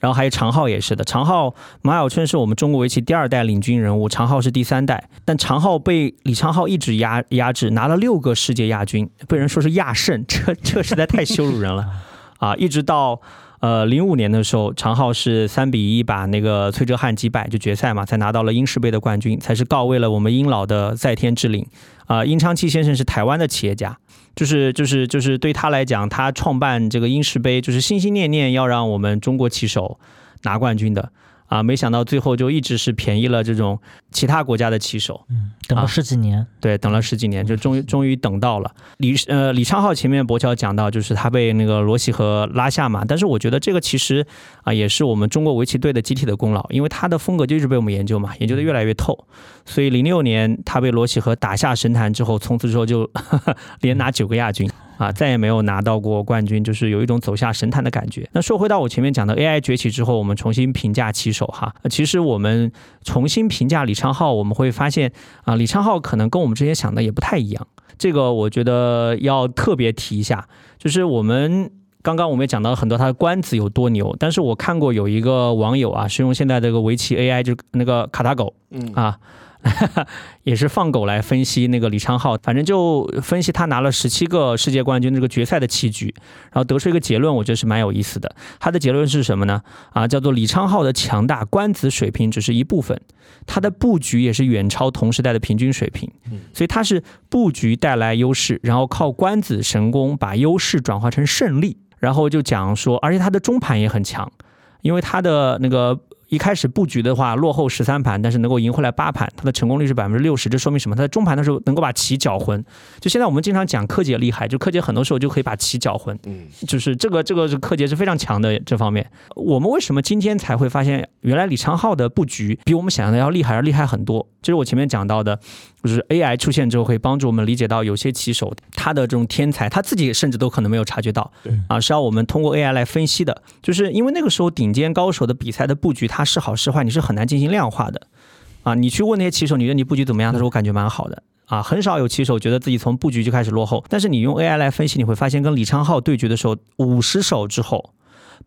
然后还有常浩也是的，常浩马晓春是我们中国围棋第二代领军人物，常浩是第三代，但常浩被李昌镐一直压压制，拿了六个世界亚军，被人说是亚圣，这这实在太羞辱人了 (laughs) 啊！一直到呃零五年的时候，常浩是三比一把那个崔哲瀚击败，就决赛嘛，才拿到了英式杯的冠军，才是告慰了我们英老的在天之灵啊！殷昌期先生是台湾的企业家。就是就是就是对他来讲，他创办这个英式杯，就是心心念念要让我们中国棋手拿冠军的。啊，没想到最后就一直是便宜了这种其他国家的棋手，嗯，等了十几年，对，等了十几年，就终于终于等到了。李呃李昌镐前面博乔讲到，就是他被那个罗喜和拉下马，但是我觉得这个其实啊也是我们中国围棋队的集体的功劳，因为他的风格就一直被我们研究嘛，研究的越来越透，所以零六年他被罗喜和打下神坛之后，从此之后就 (laughs) 连拿九个亚军。啊，再也没有拿到过冠军，就是有一种走下神坛的感觉。那说回到我前面讲的 AI 崛起之后，我们重新评价棋手哈。其实我们重新评价李昌镐，我们会发现啊，李昌镐可能跟我们之前想的也不太一样。这个我觉得要特别提一下，就是我们刚刚我们也讲到很多他的官子有多牛，但是我看过有一个网友啊，是用现在这个围棋 AI，就那个卡塔狗，嗯啊。(laughs) 也是放狗来分析那个李昌镐，反正就分析他拿了十七个世界冠军这个决赛的棋局，然后得出一个结论，我觉得是蛮有意思的。他的结论是什么呢？啊，叫做李昌镐的强大官子水平只是一部分，他的布局也是远超同时代的平均水平。所以他是布局带来优势，然后靠官子神功把优势转化成胜利。然后就讲说，而且他的中盘也很强，因为他的那个。一开始布局的话，落后十三盘，但是能够赢回来八盘，它的成功率是百分之六十。这说明什么？他在中盘的时候能够把棋搅浑。就现在我们经常讲柯洁厉害，就柯洁很多时候就可以把棋搅浑。嗯，就是这个这个是柯洁是非常强的这方面。我们为什么今天才会发现，原来李昌镐的布局比我们想象的要厉害，要厉害很多？就是我前面讲到的，就是 AI 出现之后，可以帮助我们理解到有些棋手他的这种天才，他自己甚至都可能没有察觉到。对啊，是要我们通过 AI 来分析的。就是因为那个时候顶尖高手的比赛的布局，他。它是好是坏，你是很难进行量化的，啊，你去问那些棋手，你觉得你布局怎么样？他说我感觉蛮好的，啊，很少有棋手觉得自己从布局就开始落后。但是你用 AI 来分析，你会发现跟李昌镐对决的时候，五十手之后，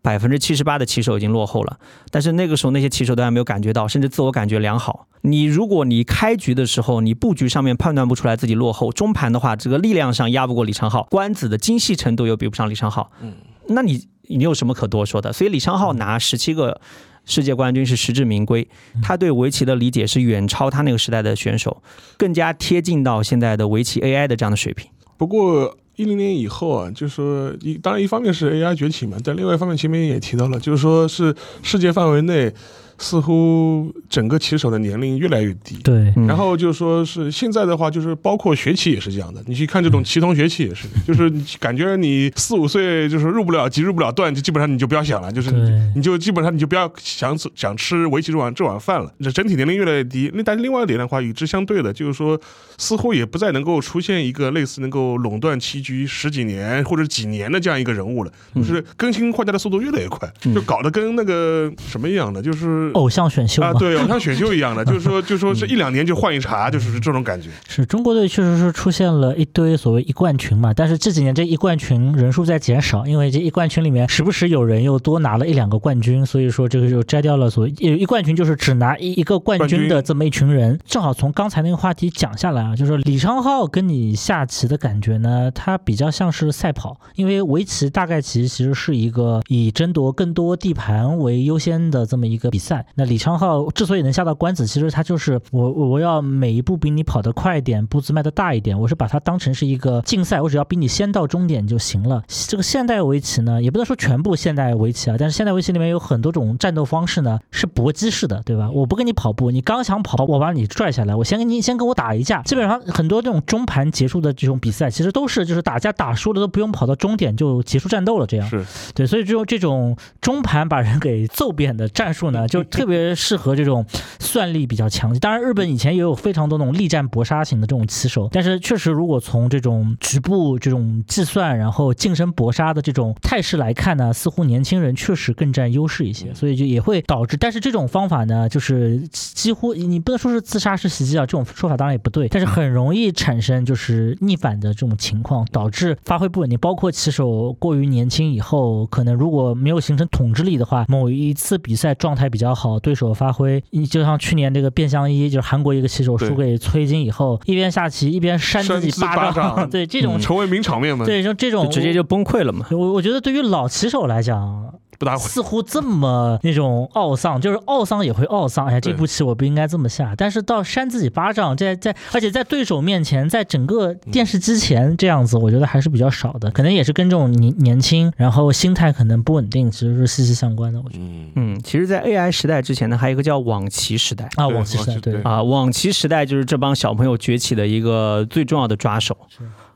百分之七十八的棋手已经落后了。但是那个时候那些棋手都还没有感觉到，甚至自我感觉良好。你如果你开局的时候，你布局上面判断不出来自己落后，中盘的话，这个力量上压不过李昌镐，官子的精细程度又比不上李昌镐，嗯，那你你有什么可多说的？所以李昌镐拿十七个。世界冠军是实至名归，他对围棋的理解是远超他那个时代的选手，更加贴近到现在的围棋 AI 的这样的水平。不过一零年以后啊，就是说一当然一方面是 AI 崛起嘛，但另外一方面前面也提到了，就是说是世界范围内。似乎整个棋手的年龄越来越低，对。然后就说是现在的话，就是包括学棋也是这样的。你去看这种棋童学棋也是，(laughs) 就是感觉你四五岁就是入不了级、入不了段，就基本上你就不要想了，就是你就基本上你就不要想想吃围棋这碗这碗饭了。这整体年龄越来越低。那但是另外一点的话，与之相对的，就是说似乎也不再能够出现一个类似能够垄断棋局十几年或者几年的这样一个人物了。就是更新换代的速度越来越快，就搞得跟那个什么一样的，就是。偶像选秀啊，对，偶像选秀一样的，就是说，就说是一两年就换一茬，就是这种感觉。是中国队确实是出现了一堆所谓一冠群嘛，但是这几年这一冠群人数在减少，因为这一冠群里面时不时有人又多拿了一两个冠军，所以说这个就摘掉了所谓一冠群就是只拿一一个冠军的这么一群人。正好从刚才那个话题讲下来啊，就是李昌镐跟你下棋的感觉呢，他比较像是赛跑，因为围棋大概其实其实是一个以争夺更多地盘为优先的这么一个比赛。赛。那李昌镐之所以能下到官子，其实他就是我我要每一步比你跑得快一点，步子迈得大一点，我是把它当成是一个竞赛，我只要比你先到终点就行了。这个现代围棋呢，也不能说全部现代围棋啊，但是现代围棋里面有很多种战斗方式呢，是搏击式的，对吧？我不跟你跑步，你刚想跑，我把你拽下来，我先跟你先跟我打一架。基本上很多这种中盘结束的这种比赛，其实都是就是打架打输了都不用跑到终点就结束战斗了，这样是对，所以这种这种中盘把人给揍扁的战术呢，就特别适合这种算力比较强。当然，日本以前也有非常多那种力战搏杀型的这种棋手，但是确实，如果从这种局部这种计算，然后近身搏杀的这种态势来看呢，似乎年轻人确实更占优势一些，所以就也会导致。但是这种方法呢，就是几乎你不能说是自杀式袭击啊，这种说法当然也不对，但是很容易产生就是逆反的这种情况，导致发挥不稳定。包括棋手过于年轻以后，可能如果没有形成统治力的话，某一次比赛状态比较好，对手发挥，你就像去年这个卞相一，就是韩国一个棋手输给崔金以后，一边下棋一边扇自己巴掌，对这种成为名场面嘛？对，就这种直接就崩溃了嘛。我我觉得对于老棋手来讲。似乎这么那种懊丧，就是懊丧也会懊丧。哎呀，这步棋我不应该这么下。但是到扇自己巴掌，在在，而且在对手面前，在整个电视机前这样子，我觉得还是比较少的。可能也是跟这种年年轻，然后心态可能不稳定，其实是息息相关的。我觉得，嗯，其实，在 AI 时代之前呢，还有一个叫网棋时代啊，网棋时代对啊，网棋时代就是这帮小朋友崛起的一个最重要的抓手。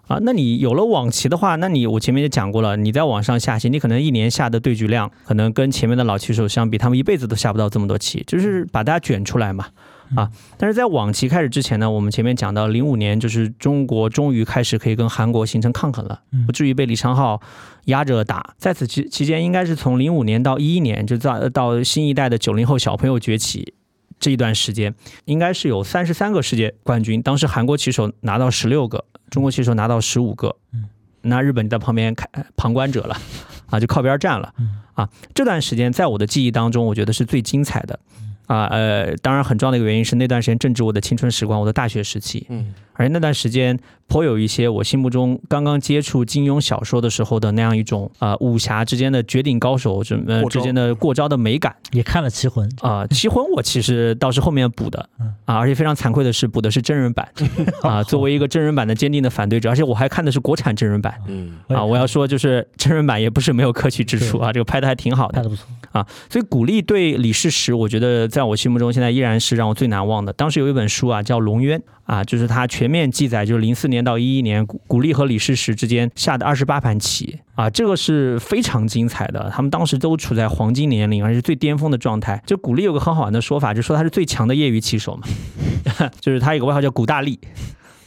啊，那你有了网棋的话，那你我前面也讲过了，你在网上下棋，你可能一年下的对局量，可能跟前面的老棋手相比，他们一辈子都下不到这么多棋，就是把大家卷出来嘛。啊，但是在网棋开始之前呢，我们前面讲到零五年，就是中国终于开始可以跟韩国形成抗衡了，不至于被李昌镐压着打。在此期期间，应该是从零五年到一一年，就到到新一代的九零后小朋友崛起。这一段时间应该是有三十三个世界冠军，当时韩国棋手拿到十六个，中国棋手拿到十五个，嗯。那日本在旁边看旁观者了，(laughs) 啊，就靠边站了，啊，这段时间在我的记忆当中，我觉得是最精彩的。啊呃，当然很重要的一个原因是那段时间正值我的青春时光，我的大学时期。嗯，而那段时间颇有一些我心目中刚刚接触金庸小说的时候的那样一种啊武侠之间的绝顶高手之呃之间的过招的美感。也看了《棋魂》啊，《棋魂》我其实倒是后面补的啊，而且非常惭愧的是补的是真人版 (laughs) 啊。作为一个真人版的坚定的反对者，而且我还看的是国产真人版。嗯啊，我要说就是真人版也不是没有可取之处啊，这个拍的还挺好的，拍的不错啊。所以鼓励对李世石，我觉得。在我心目中，现在依然是让我最难忘的。当时有一本书啊，叫《龙渊》啊，就是它全面记载，就是零四年到一一年，古古力和李世石之间下的二十八盘棋啊，这个是非常精彩的。他们当时都处在黄金年龄，而且最巅峰的状态。就古力有个很好玩的说法，就说他是最强的业余棋手嘛，(laughs) 就是他有个外号叫古大力。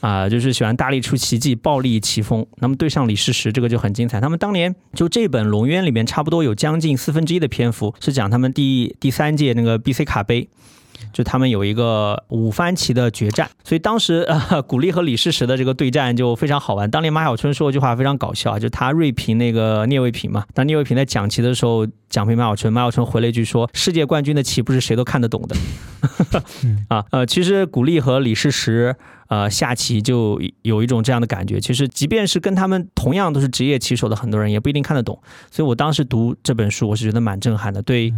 啊，就是喜欢大力出奇迹，暴力奇风。那么对上李世石，这个就很精彩。他们当年就这本《龙渊》里面，差不多有将近四分之一的篇幅是讲他们第第三届那个 B C 卡杯。就他们有一个五番棋的决战，所以当时呃，古力和李世石的这个对战就非常好玩。当年马晓春说一句话非常搞笑啊，就他锐评那个聂卫平嘛。当聂卫平在讲棋的时候讲评马晓春，马晓春回了一句说：“世界冠军的棋不是谁都看得懂的。(laughs) ”啊呃，其实古力和李世石呃下棋就有一种这样的感觉。其实即便是跟他们同样都是职业棋手的很多人，也不一定看得懂。所以我当时读这本书，我是觉得蛮震撼的。对。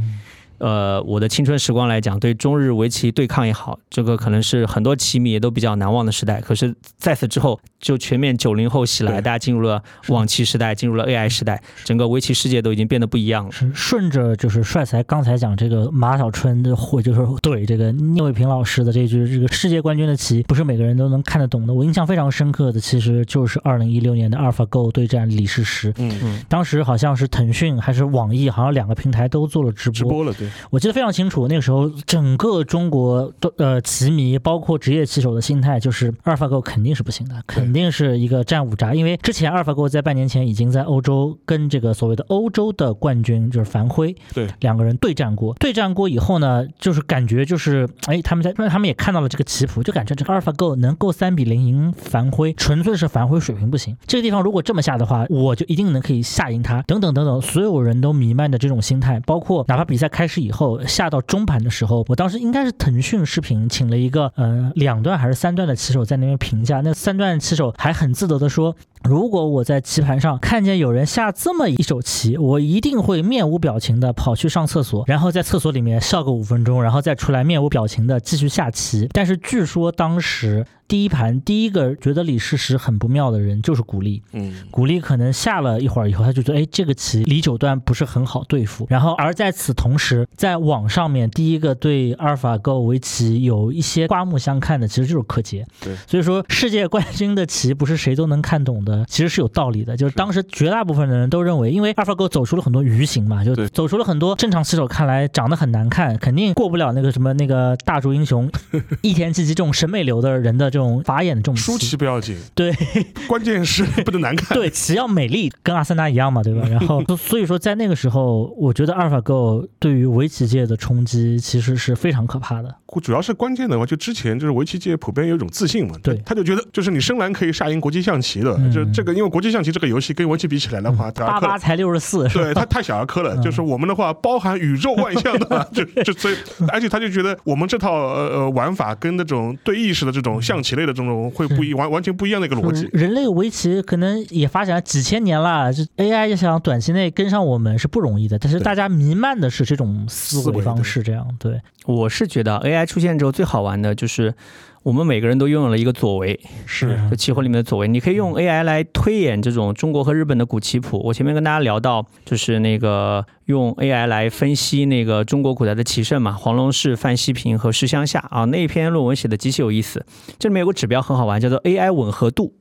呃，我的青春时光来讲，对中日围棋对抗也好，这个可能是很多棋迷也都比较难忘的时代。可是在此之后，就全面九零后袭来，大家进入了网棋时代，进入了 AI 时代，整个围棋世界都已经变得不一样了。是顺着就是帅才刚才讲这个马小春的，或就是对这个聂卫平老师的这句，这个世界冠军的棋不是每个人都能看得懂的。我印象非常深刻的，其实就是二零一六年的 AlphaGo 对战李世石。嗯嗯，当时好像是腾讯还是网易，好像两个平台都做了直播。直播了，对。我记得非常清楚，那个时候整个中国都呃棋迷，包括职业棋手的心态就是阿尔法狗肯定是不行的，肯定是一个战五渣。因为之前阿尔法狗在半年前已经在欧洲跟这个所谓的欧洲的冠军就是樊辉对两个人对战过，对战过以后呢，就是感觉就是哎他们在，因为他们也看到了这个棋谱，就感觉这个阿尔法狗能够三比零赢樊辉，纯粹是樊辉水平不行。这个地方如果这么下的话，我就一定能可以下赢他。等等等等，所有人都弥漫着这种心态，包括哪怕比赛开始以后。下到中盘的时候，我当时应该是腾讯视频请了一个呃两段还是三段的棋手在那边评价，那三段棋手还很自得的说，如果我在棋盘上看见有人下这么一手棋，我一定会面无表情的跑去上厕所，然后在厕所里面笑个五分钟，然后再出来面无表情的继续下棋。但是据说当时。第一盘第一个觉得李世石很不妙的人就是古力，嗯，古力可能下了一会儿以后，他就觉得，哎，这个棋李九段不是很好对付。然后而在此同时，在网上面第一个对阿尔法狗围棋有一些刮目相看的，其实就是柯洁。对，所以说世界冠军的棋不是谁都能看懂的，其实是有道理的。就是当时绝大部分的人都认为，因为阿尔法狗走出了很多鱼形嘛，就走出了很多正常棋手看来长得很难看，肯定过不了那个什么那个大竹英雄 (laughs) 一田七七这种审美流的人的这种。这种法眼的这种输棋不要紧，对，(laughs) (laughs) 关键是不能难看。对，棋要美丽，跟阿森纳一样嘛，对吧？(laughs) 然后，所以说在那个时候，我觉得阿尔法狗对于围棋界的冲击其实是非常可怕的。主要是关键的话，就之前就是围棋界普遍有一种自信嘛，对，他就觉得就是你深蓝可以杀赢国际象棋的，就这个，因为国际象棋这个游戏跟围棋比起来的话，八八才六十四，(laughs) 对他太小儿科了。就是我们的话，包含宇宙万象的，就就所以，而且他就觉得我们这套呃呃玩法跟那种对意识的这种象棋类的这种会。不一完完全不一样的一个逻辑。人类围棋可能也发展了几千年了，就 AI 要想短期内跟上我们是不容易的。但是大家弥漫的是这种思维方式，这样对。我是觉得 AI 出现之后最好玩的就是。我们每个人都拥有了一个左为，是就棋魂里面的左为，你可以用 AI 来推演这种中国和日本的古棋谱。我前面跟大家聊到，就是那个用 AI 来分析那个中国古代的棋圣嘛，黄龙士、范希平和石乡下啊，那一篇论文写的极其有意思。这里面有个指标很好玩，叫做 AI 吻合度，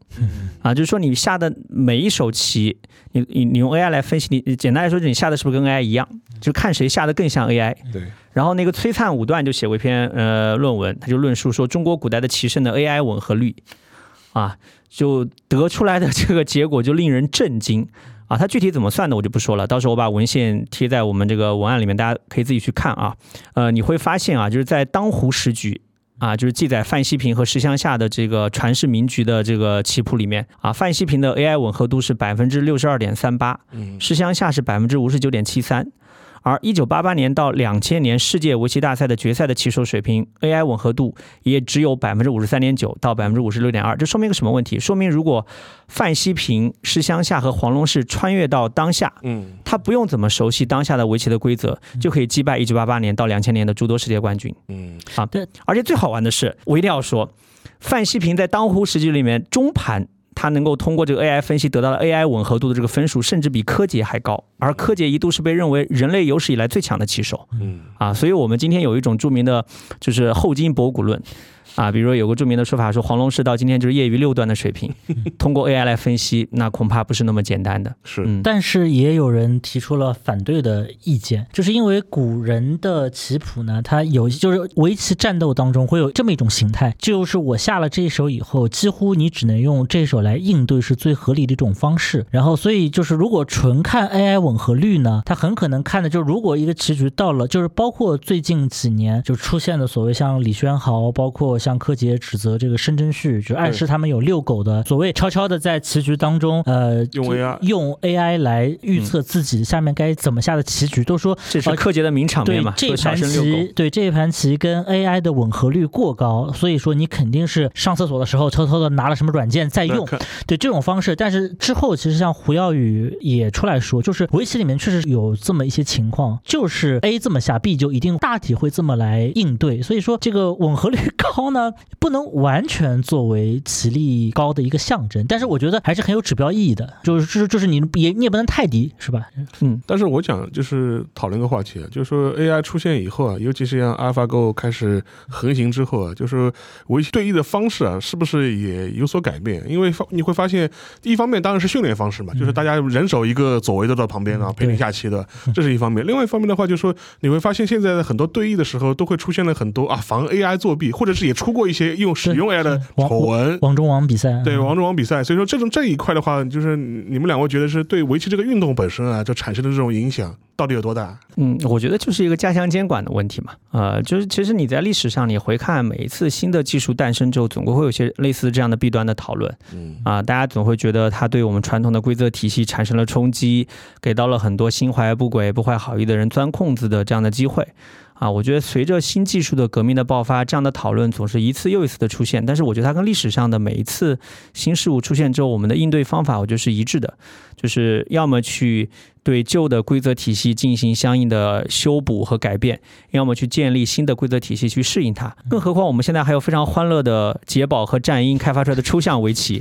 啊，就是说你下的每一手棋，你你你用 AI 来分析，你简单来说，你下的是不是跟 AI 一样？就看谁下的更像 AI。对。然后那个崔灿武段就写过一篇呃论文，他就论述说中国古代的棋圣的 AI 吻合率，啊，就得出来的这个结果就令人震惊啊！他具体怎么算的我就不说了，到时候我把文献贴在我们这个文案里面，大家可以自己去看啊。呃，你会发现啊，就是在当湖十局啊，就是记载范希平和石乡下的这个传世名局的这个棋谱里面啊，范希平的 AI 吻合度是百分之六十二点三八，石乡下是百分之五十九点七三。而一九八八年到两千年世界围棋大赛的决赛的棋手水平，AI 吻合度也只有百分之五十三点九到百分之五十六点二，这说明一个什么问题？说明如果范希平、施香夏和黄龙是穿越到当下，嗯，他不用怎么熟悉当下的围棋的规则，就可以击败一九八八年到两千年的诸多世界冠军，嗯，啊，对，而且最好玩的是，我一定要说，范希平在当湖时局里面中盘。他能够通过这个 AI 分析得到的 AI 吻合度的这个分数，甚至比柯洁还高，而柯洁一度是被认为人类有史以来最强的棋手。嗯，啊，所以我们今天有一种著名的，就是后金博古论。啊，比如说有个著名的说法说黄龙士到今天就是业余六段的水平，(laughs) 通过 AI 来分析，那恐怕不是那么简单的。是，但是也有人提出了反对的意见，就是因为古人的棋谱呢，它有就是围棋战斗当中会有这么一种形态，就是我下了这一手以后，几乎你只能用这手来应对是最合理的一种方式。然后，所以就是如果纯看 AI 吻合率呢，它很可能看的就是如果一个棋局到了，就是包括最近几年就出现的所谓像李轩豪，包括。像柯洁指责这个申真旭，就暗示他们有遛狗的所谓悄悄的在棋局当中，呃，用 AI 用 AI 来预测自己下面该怎么下的棋局，都说这是柯洁的名场面嘛？这盘棋对这一盘棋跟 AI 的吻合率过高，所以说你肯定是上厕所的时候偷偷的拿了什么软件在用，对这种方式。但是之后其实像胡耀宇也出来说，就是围棋里面确实有这么一些情况，就是 A 这么下，B 就一定大体会这么来应对，所以说这个吻合率 (laughs) 高。呢，不能完全作为棋力高的一个象征，但是我觉得还是很有指标意义的。就是就是就是你也你也不能太低，是吧？嗯。但是我讲就是讨论个话题，就是说 AI 出现以后啊，尤其是像 AlphaGo 开始横行之后啊，就是围棋对弈的方式啊，是不是也有所改变？因为你会发现，一方面当然是训练方式嘛，就是大家人手一个左围的到旁边啊，陪你下棋的，(laughs) 这是一方面。另外一方面的话，就是说你会发现现在的很多对弈的时候，都会出现了很多啊防 AI 作弊，或者是也。出过一些用使用 AI 的丑闻，王中王比赛，对王中王比赛，所以说这种这一块的话，就是你们两位觉得是对围棋这个运动本身啊，就产生的这种影响。到底有多大？嗯，我觉得就是一个加强监管的问题嘛。呃，就是其实你在历史上你回看每一次新的技术诞生之后，总归会有些类似这样的弊端的讨论。嗯啊，大家总会觉得它对我们传统的规则体系产生了冲击，给到了很多心怀不轨、不怀好意的人钻空子的这样的机会。啊，我觉得随着新技术的革命的爆发，这样的讨论总是一次又一次的出现。但是我觉得它跟历史上的每一次新事物出现之后，我们的应对方法，我觉得是一致的，就是要么去。对旧的规则体系进行相应的修补和改变，要么去建立新的规则体系去适应它。更何况我们现在还有非常欢乐的捷宝和战鹰开发出来的抽象围棋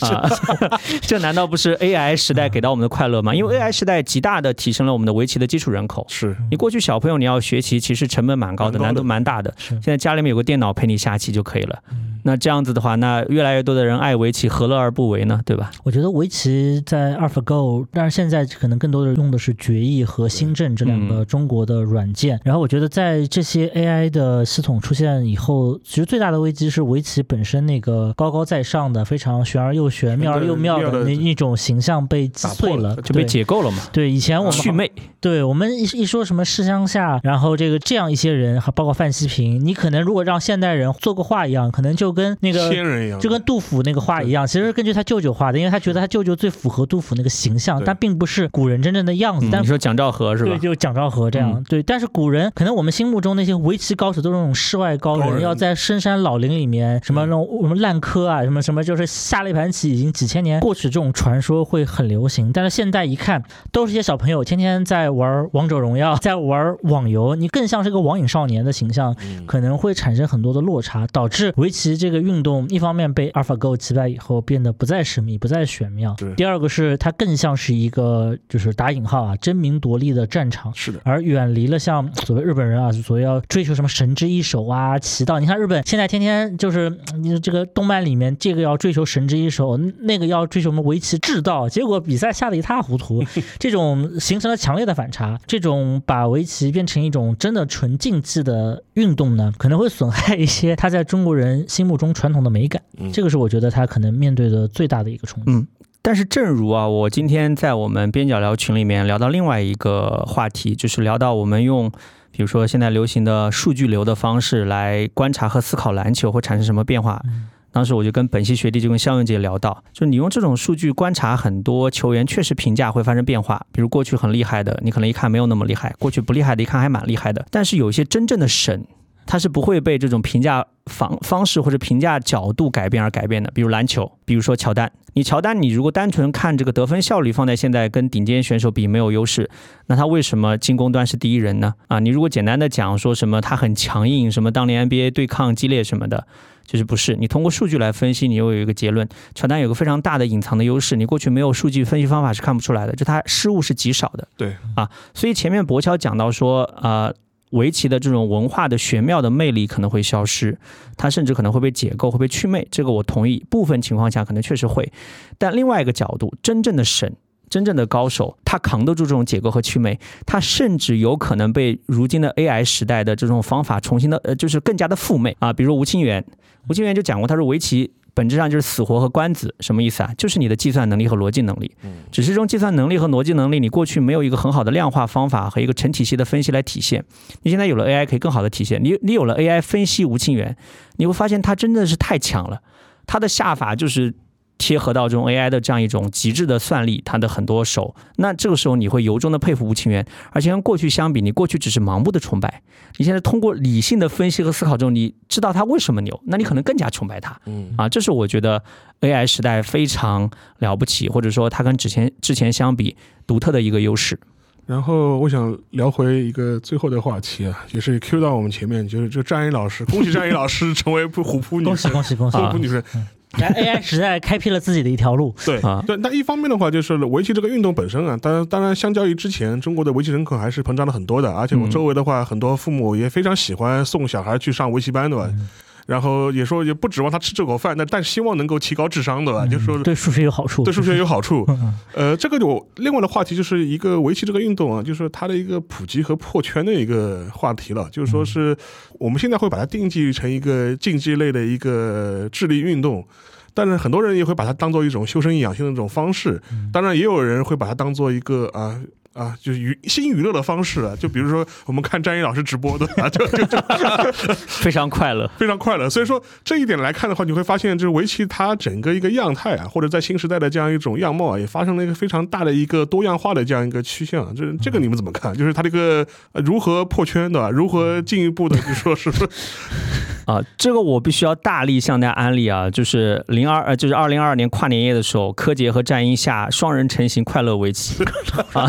啊，(laughs) 这难道不是 AI 时代给到我们的快乐吗？因为 AI 时代极大的提升了我们的围棋的基础人口。是你过去小朋友你要学棋，其实成本蛮高的，难度蛮大的。现在家里面有个电脑陪你下棋就可以了。那这样子的话，那越来越多的人爱围棋，何乐而不为呢？对吧？我觉得围棋在 AlphaGo，但是现在可能更多的用的是决议和新政这两个中国的软件。然后我觉得在这些 AI 的系统出现以后，其实最大的危机是围棋本身那个高高在上的、非常玄而又玄、妙而又妙的那一种形象被击碎了，就被解构了嘛。对，以前我们祛魅。对我们一一说什么世乡下，然后这个这样一些人，还包括范希平，你可能如果让现代人做个画一样，可能就跟那个。就跟杜甫那个画一样，其实根据他舅舅画的，因为他觉得他舅舅最符合杜甫那个形象，但并不是古人真正的样子。但你说蒋兆和是吧？对，就蒋兆和这样。对，但是古人可能我们心目中那些围棋高手都是那种世外高人，要在深山老林里面什么那种什么烂柯啊，什么什么就是下了一盘棋已经几千年过去，这种传说会很流行。但是现在一看，都是些小朋友天天在玩王者荣耀，(laughs) 在玩网游，你更像是个网瘾少年的形象，可能会产生很多的落差，导致围棋这个运动一方面被 AlphaGo 击败以后，变得不再神秘，不再玄妙。第二个是它更像是一个，就是打引号啊，争名夺利的战场。是的，而远离了像所谓日本人啊，所谓要追求什么神之一手啊、奇道。你看日本现在天天就是你这个动漫里面，这个要追求神之一手，那个要追求什么围棋智道，结果比赛下的一塌糊涂。(laughs) 这种形成了强烈的反差。这种把围棋变成一种真的纯竞技的运动呢，可能会损害一些 (laughs) 他在中国人心目中传统的美感。这个是我觉得他可能面对的最大的一个冲击。嗯，但是正如啊，我今天在我们边角聊群里面聊到另外一个话题，就是聊到我们用，比如说现在流行的数据流的方式来观察和思考篮球会产生什么变化。当时我就跟本系学弟就跟肖永杰聊到，就你用这种数据观察很多球员，确实评价会发生变化。比如过去很厉害的，你可能一看没有那么厉害；过去不厉害的，一看还蛮厉害的。但是有一些真正的神。它是不会被这种评价方方式或者评价角度改变而改变的。比如篮球，比如说乔丹，你乔丹，你如果单纯看这个得分效率，放在现在跟顶尖选手比没有优势，那他为什么进攻端是第一人呢？啊，你如果简单的讲说什么他很强硬，什么当年 NBA 对抗激烈什么的，就是不是？你通过数据来分析，你又有一个结论，乔丹有个非常大的隐藏的优势，你过去没有数据分析方法是看不出来的，就他失误是极少的。对，啊，所以前面博乔讲到说，啊。围棋的这种文化的玄妙的魅力可能会消失，它甚至可能会被解构，会被祛魅。这个我同意，部分情况下可能确实会。但另外一个角度，真正的神、真正的高手，他扛得住这种解构和祛魅，他甚至有可能被如今的 AI 时代的这种方法重新的，呃，就是更加的复魅啊。比如吴清源，吴清源就讲过，他说围棋。本质上就是死活和官子，什么意思啊？就是你的计算能力和逻辑能力。嗯，只是这种计算能力和逻辑能力，你过去没有一个很好的量化方法和一个成体系的分析来体现。你现在有了 AI，可以更好的体现。你你有了 AI 分析吴清源，你会发现他真的是太强了，他的下法就是。贴合到这种 AI 的这样一种极致的算力，它的很多手，那这个时候你会由衷的佩服吴清源，而且跟过去相比，你过去只是盲目的崇拜，你现在通过理性的分析和思考中，你知道他为什么牛，那你可能更加崇拜他。嗯。啊，这是我觉得 AI 时代非常了不起，或者说它跟之前之前相比独特的一个优势。然后我想聊回一个最后的话题啊，也是 Q 到我们前面，就是这战一老师，恭喜战一老师成为虎扑女神，(laughs) 恭喜恭喜恭喜。虎扑女神。来 AI 时代开辟了自己的一条路。对啊，对。那一方面的话，就是围棋这个运动本身啊，当然当然，相较于之前，中国的围棋人口还是膨胀了很多的。而且我周围的话，很多父母也非常喜欢送小孩去上围棋班，对吧？然后也说也不指望他吃这口饭，那但希望能够提高智商，对吧？就说对数学有好处，对数学有好处。(laughs) 呃，这个就另外的话题就是一个围棋这个运动啊，就是它的一个普及和破圈的一个话题了。就是说是我们现在会把它定义成一个竞技类的一个智力运动。但是很多人也会把它当做一种修身养性的一种方式，当然也有人会把它当做一个啊啊，就是娱新娱乐的方式啊，就比如说我们看战一老师直播的啊，就就就 (laughs) 非常快乐，(laughs) 非常快乐。所以说这一点来看的话，你会发现就是围棋它整个一个样态啊，或者在新时代的这样一种样貌啊，也发生了一个非常大的一个多样化的这样一个趋向。这这个你们怎么看？就是它这个如何破圈的，如何进一步的，就说是 (laughs) 啊，这个我必须要大力向大家安利啊，就是零二呃，就是二零二二年跨年夜的时候，柯洁和战鹰下双人成型快乐围棋啊。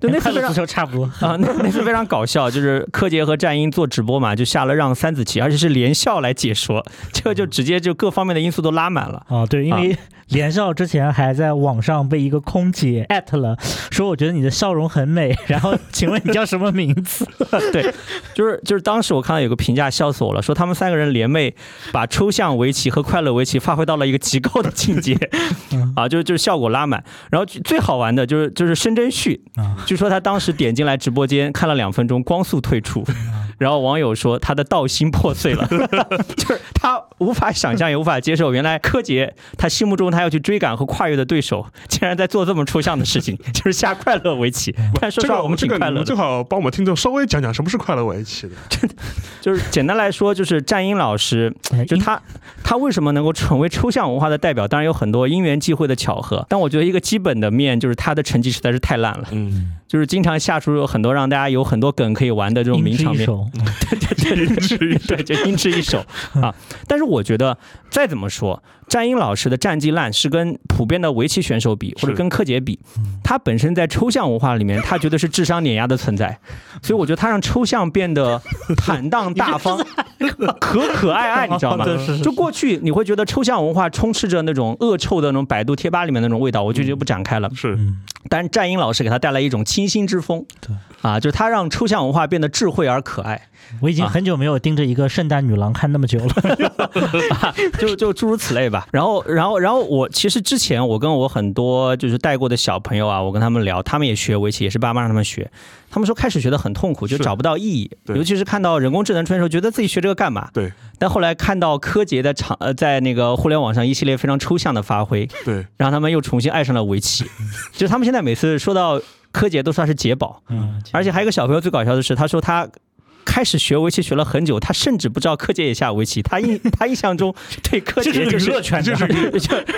对，那次非常差不多 (laughs) 啊，那那次非常搞笑，就是柯洁和战鹰做直播嘛，就下了让三子棋，而且是连笑来解说，这个就直接就各方面的因素都拉满了啊。对，因为 (laughs) 连笑之前还在网上被一个空姐艾特了，说我觉得你的笑容很美，然后 (laughs) 请问你叫什么名字？对，就是就是当时我看到有个评价笑死我了，说他们三个人联袂把抽象围棋和快乐围棋发挥到了一个极高的境界啊，就是就是效果拉满。然后最好玩的就是就是申真旭啊。据说他当时点进来直播间看了两分钟，光速退出。然后网友说他的道心破碎了，(laughs) 就是他无法想象也无法接受，原来柯洁他心目中他要去追赶和跨越的对手，竟然在做这么抽象的事情，(laughs) 就是下快乐围棋。但说实话，我们挺快乐。最好帮我们听众稍微讲讲什么是快乐围棋的。(laughs) 就是简单来说，就是战英老师，就他他为什么能够成为抽象文化的代表？当然有很多因缘际会的巧合，但我觉得一个基本的面就是他的成绩实在是太烂了。嗯。就是经常下出很多让大家有很多梗可以玩的这种名场面，对 (laughs) 对对，对就音痴一手啊！但是我觉得再怎么说，战英老师的战绩烂是跟普遍的围棋选手比，或者跟柯洁比，他本身在抽象文化里面，他觉得是智商碾压的存在，(laughs) 所以我觉得他让抽象变得坦荡大方、(laughs) 可可爱爱，你知道吗？(laughs) 就过去你会觉得抽象文化充斥着那种恶臭的那种百度贴吧里面那种味道，我就就不展开了。是，但是战英老师给他带来一种。清新之风，对啊，就是他让抽象文化变得智慧而可爱。我已经很久没有盯着一个圣诞女郎看那么久了，(laughs) (laughs) 就就诸如此类吧。然后，然后，然后我其实之前我跟我很多就是带过的小朋友啊，我跟他们聊，他们也学围棋，也是爸妈让他们学。他们说开始学得很痛苦，就找不到意义，尤其是看到人工智能出现的时候，觉得自己学这个干嘛？对。但后来看到柯洁的场呃，在那个互联网上一系列非常抽象的发挥，对，(laughs) 让他们又重新爱上了围棋。就是他们现在每次说到。柯洁都算是解宝，嗯，而且还有一个小朋友最搞笑的是，他说他开始学围棋学了很久，他甚至不知道柯洁也下围棋，他印 (laughs) 他印象中对柯洁就是娱乐圈，就是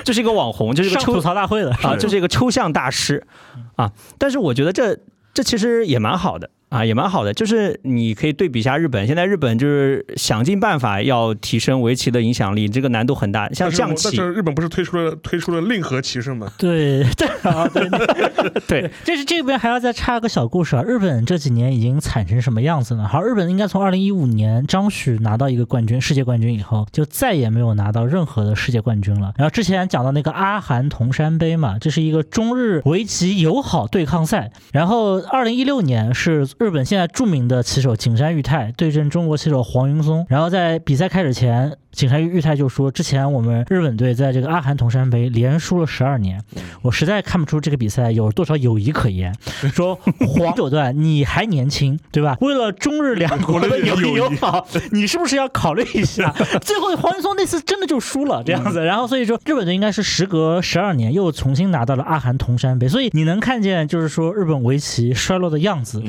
就是一个网红，就是一个吐槽大会的。啊，就是一个抽象大师。啊，但是我觉得这这其实也蛮好的。啊，也蛮好的，就是你可以对比一下日本，现在日本就是想尽办法要提升围棋的影响力，这个难度很大。像象棋，日本不是推出了推出了令和棋圣吗？对对啊，对 (laughs) 对，这是这边还要再插个小故事啊。日本这几年已经惨成什么样子呢？好，日本应该从二零一五年张许拿到一个冠军，世界冠军以后，就再也没有拿到任何的世界冠军了。然后之前讲到那个阿含铜山杯嘛，这是一个中日围棋友好对抗赛。然后二零一六年是。日本现在著名的棋手景山裕太对阵中国棋手黄云松，然后在比赛开始前。景山裕太就说：“之前我们日本队在这个阿含铜山杯连输了十二年，我实在看不出这个比赛有多少友谊可言。(laughs) 说黄九段你还年轻，对吧？为了中日两国的友谊友好，你是不是要考虑一下？(laughs) 最后黄云松那次真的就输了这样子。然后所以说日本队应该是时隔十二年又重新拿到了阿含铜山杯，所以你能看见就是说日本围棋衰落的样子，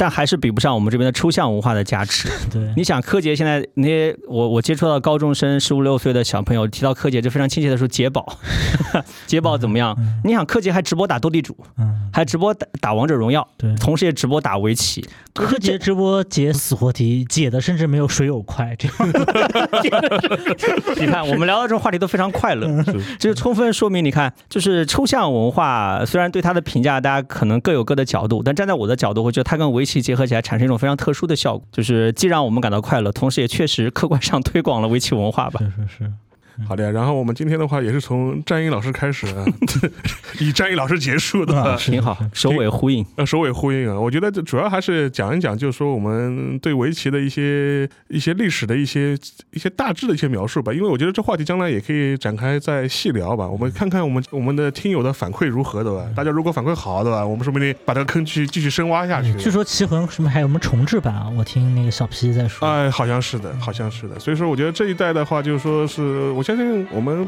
但还是比不上我们这边的抽象文化的加持。(laughs) 对，你想柯洁现在那些我我接触到高中。生十五六岁的小朋友提到柯洁就非常亲切的说杰宝，(laughs) 杰宝怎么样？你想柯洁还直播打斗地主，还直播打打王者荣耀，对，同时也直播打围棋。柯洁直播解死活题，解的甚至没有水友快。这样，(laughs) 你看我们聊到这种话题都非常快乐，这就充分说明你看，就是抽象文化虽然对它的评价大家可能各有各的角度，但站在我的角度，我觉得它跟围棋结合起来产生一种非常特殊的效果，就是既让我们感到快乐，同时也确实客观上推广了围棋文化吧。是是是。好的呀，然后我们今天的话也是从战英老师开始，(laughs) 以战英老师结束的，挺好，首尾呼应，呃，首尾呼应啊。我觉得主要还是讲一讲，就是说我们对围棋的一些一些历史的一些一些大致的一些描述吧。因为我觉得这话题将来也可以展开再细聊吧。我们看看我们我们的听友的反馈如何，对吧？大家如果反馈好，对吧？我们说不定把这个坑继续继续深挖下去。据说棋魂什么还有什么重置版啊？我听那个小皮在说，哎，好像是的，好像是的。所以说，我觉得这一代的话，就是说是。我相信我们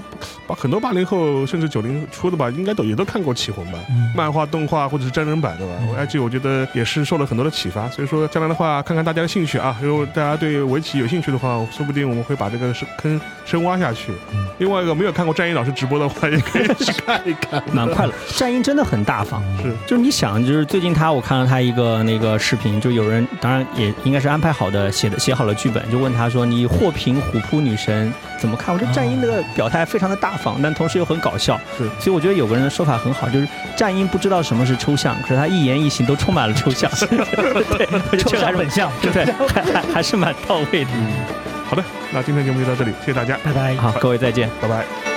把很多八零后甚至九零初的吧，应该都也都看过《起魂》吧，漫画、动画或者是真人版，对吧？而且我觉得也是受了很多的启发。所以说，将来的话，看看大家的兴趣啊，如果大家对围棋有兴趣的话，说不定我们会把这个深坑深挖下去。另外一个没有看过战鹰老师直播的话，也可以去看一看，蛮快乐。战鹰真的很大方，是，就是你想，就是最近他我看了他一个那个视频，就有人当然也应该是安排好的，写的写好了剧本，就问他说：“你获评虎扑女神怎么看？”我觉得战英的表态非常的大方，但同时又很搞笑。是，所以我觉得有个人的说法很好，就是战英不知道什么是抽象，可是他一言一行都充满了抽象。(laughs) 对，抽象本相，(laughs) 对对？还还还是蛮到位的。嗯好的，那今天节目就到这里，谢谢大家，拜拜。好，各位再见，拜拜。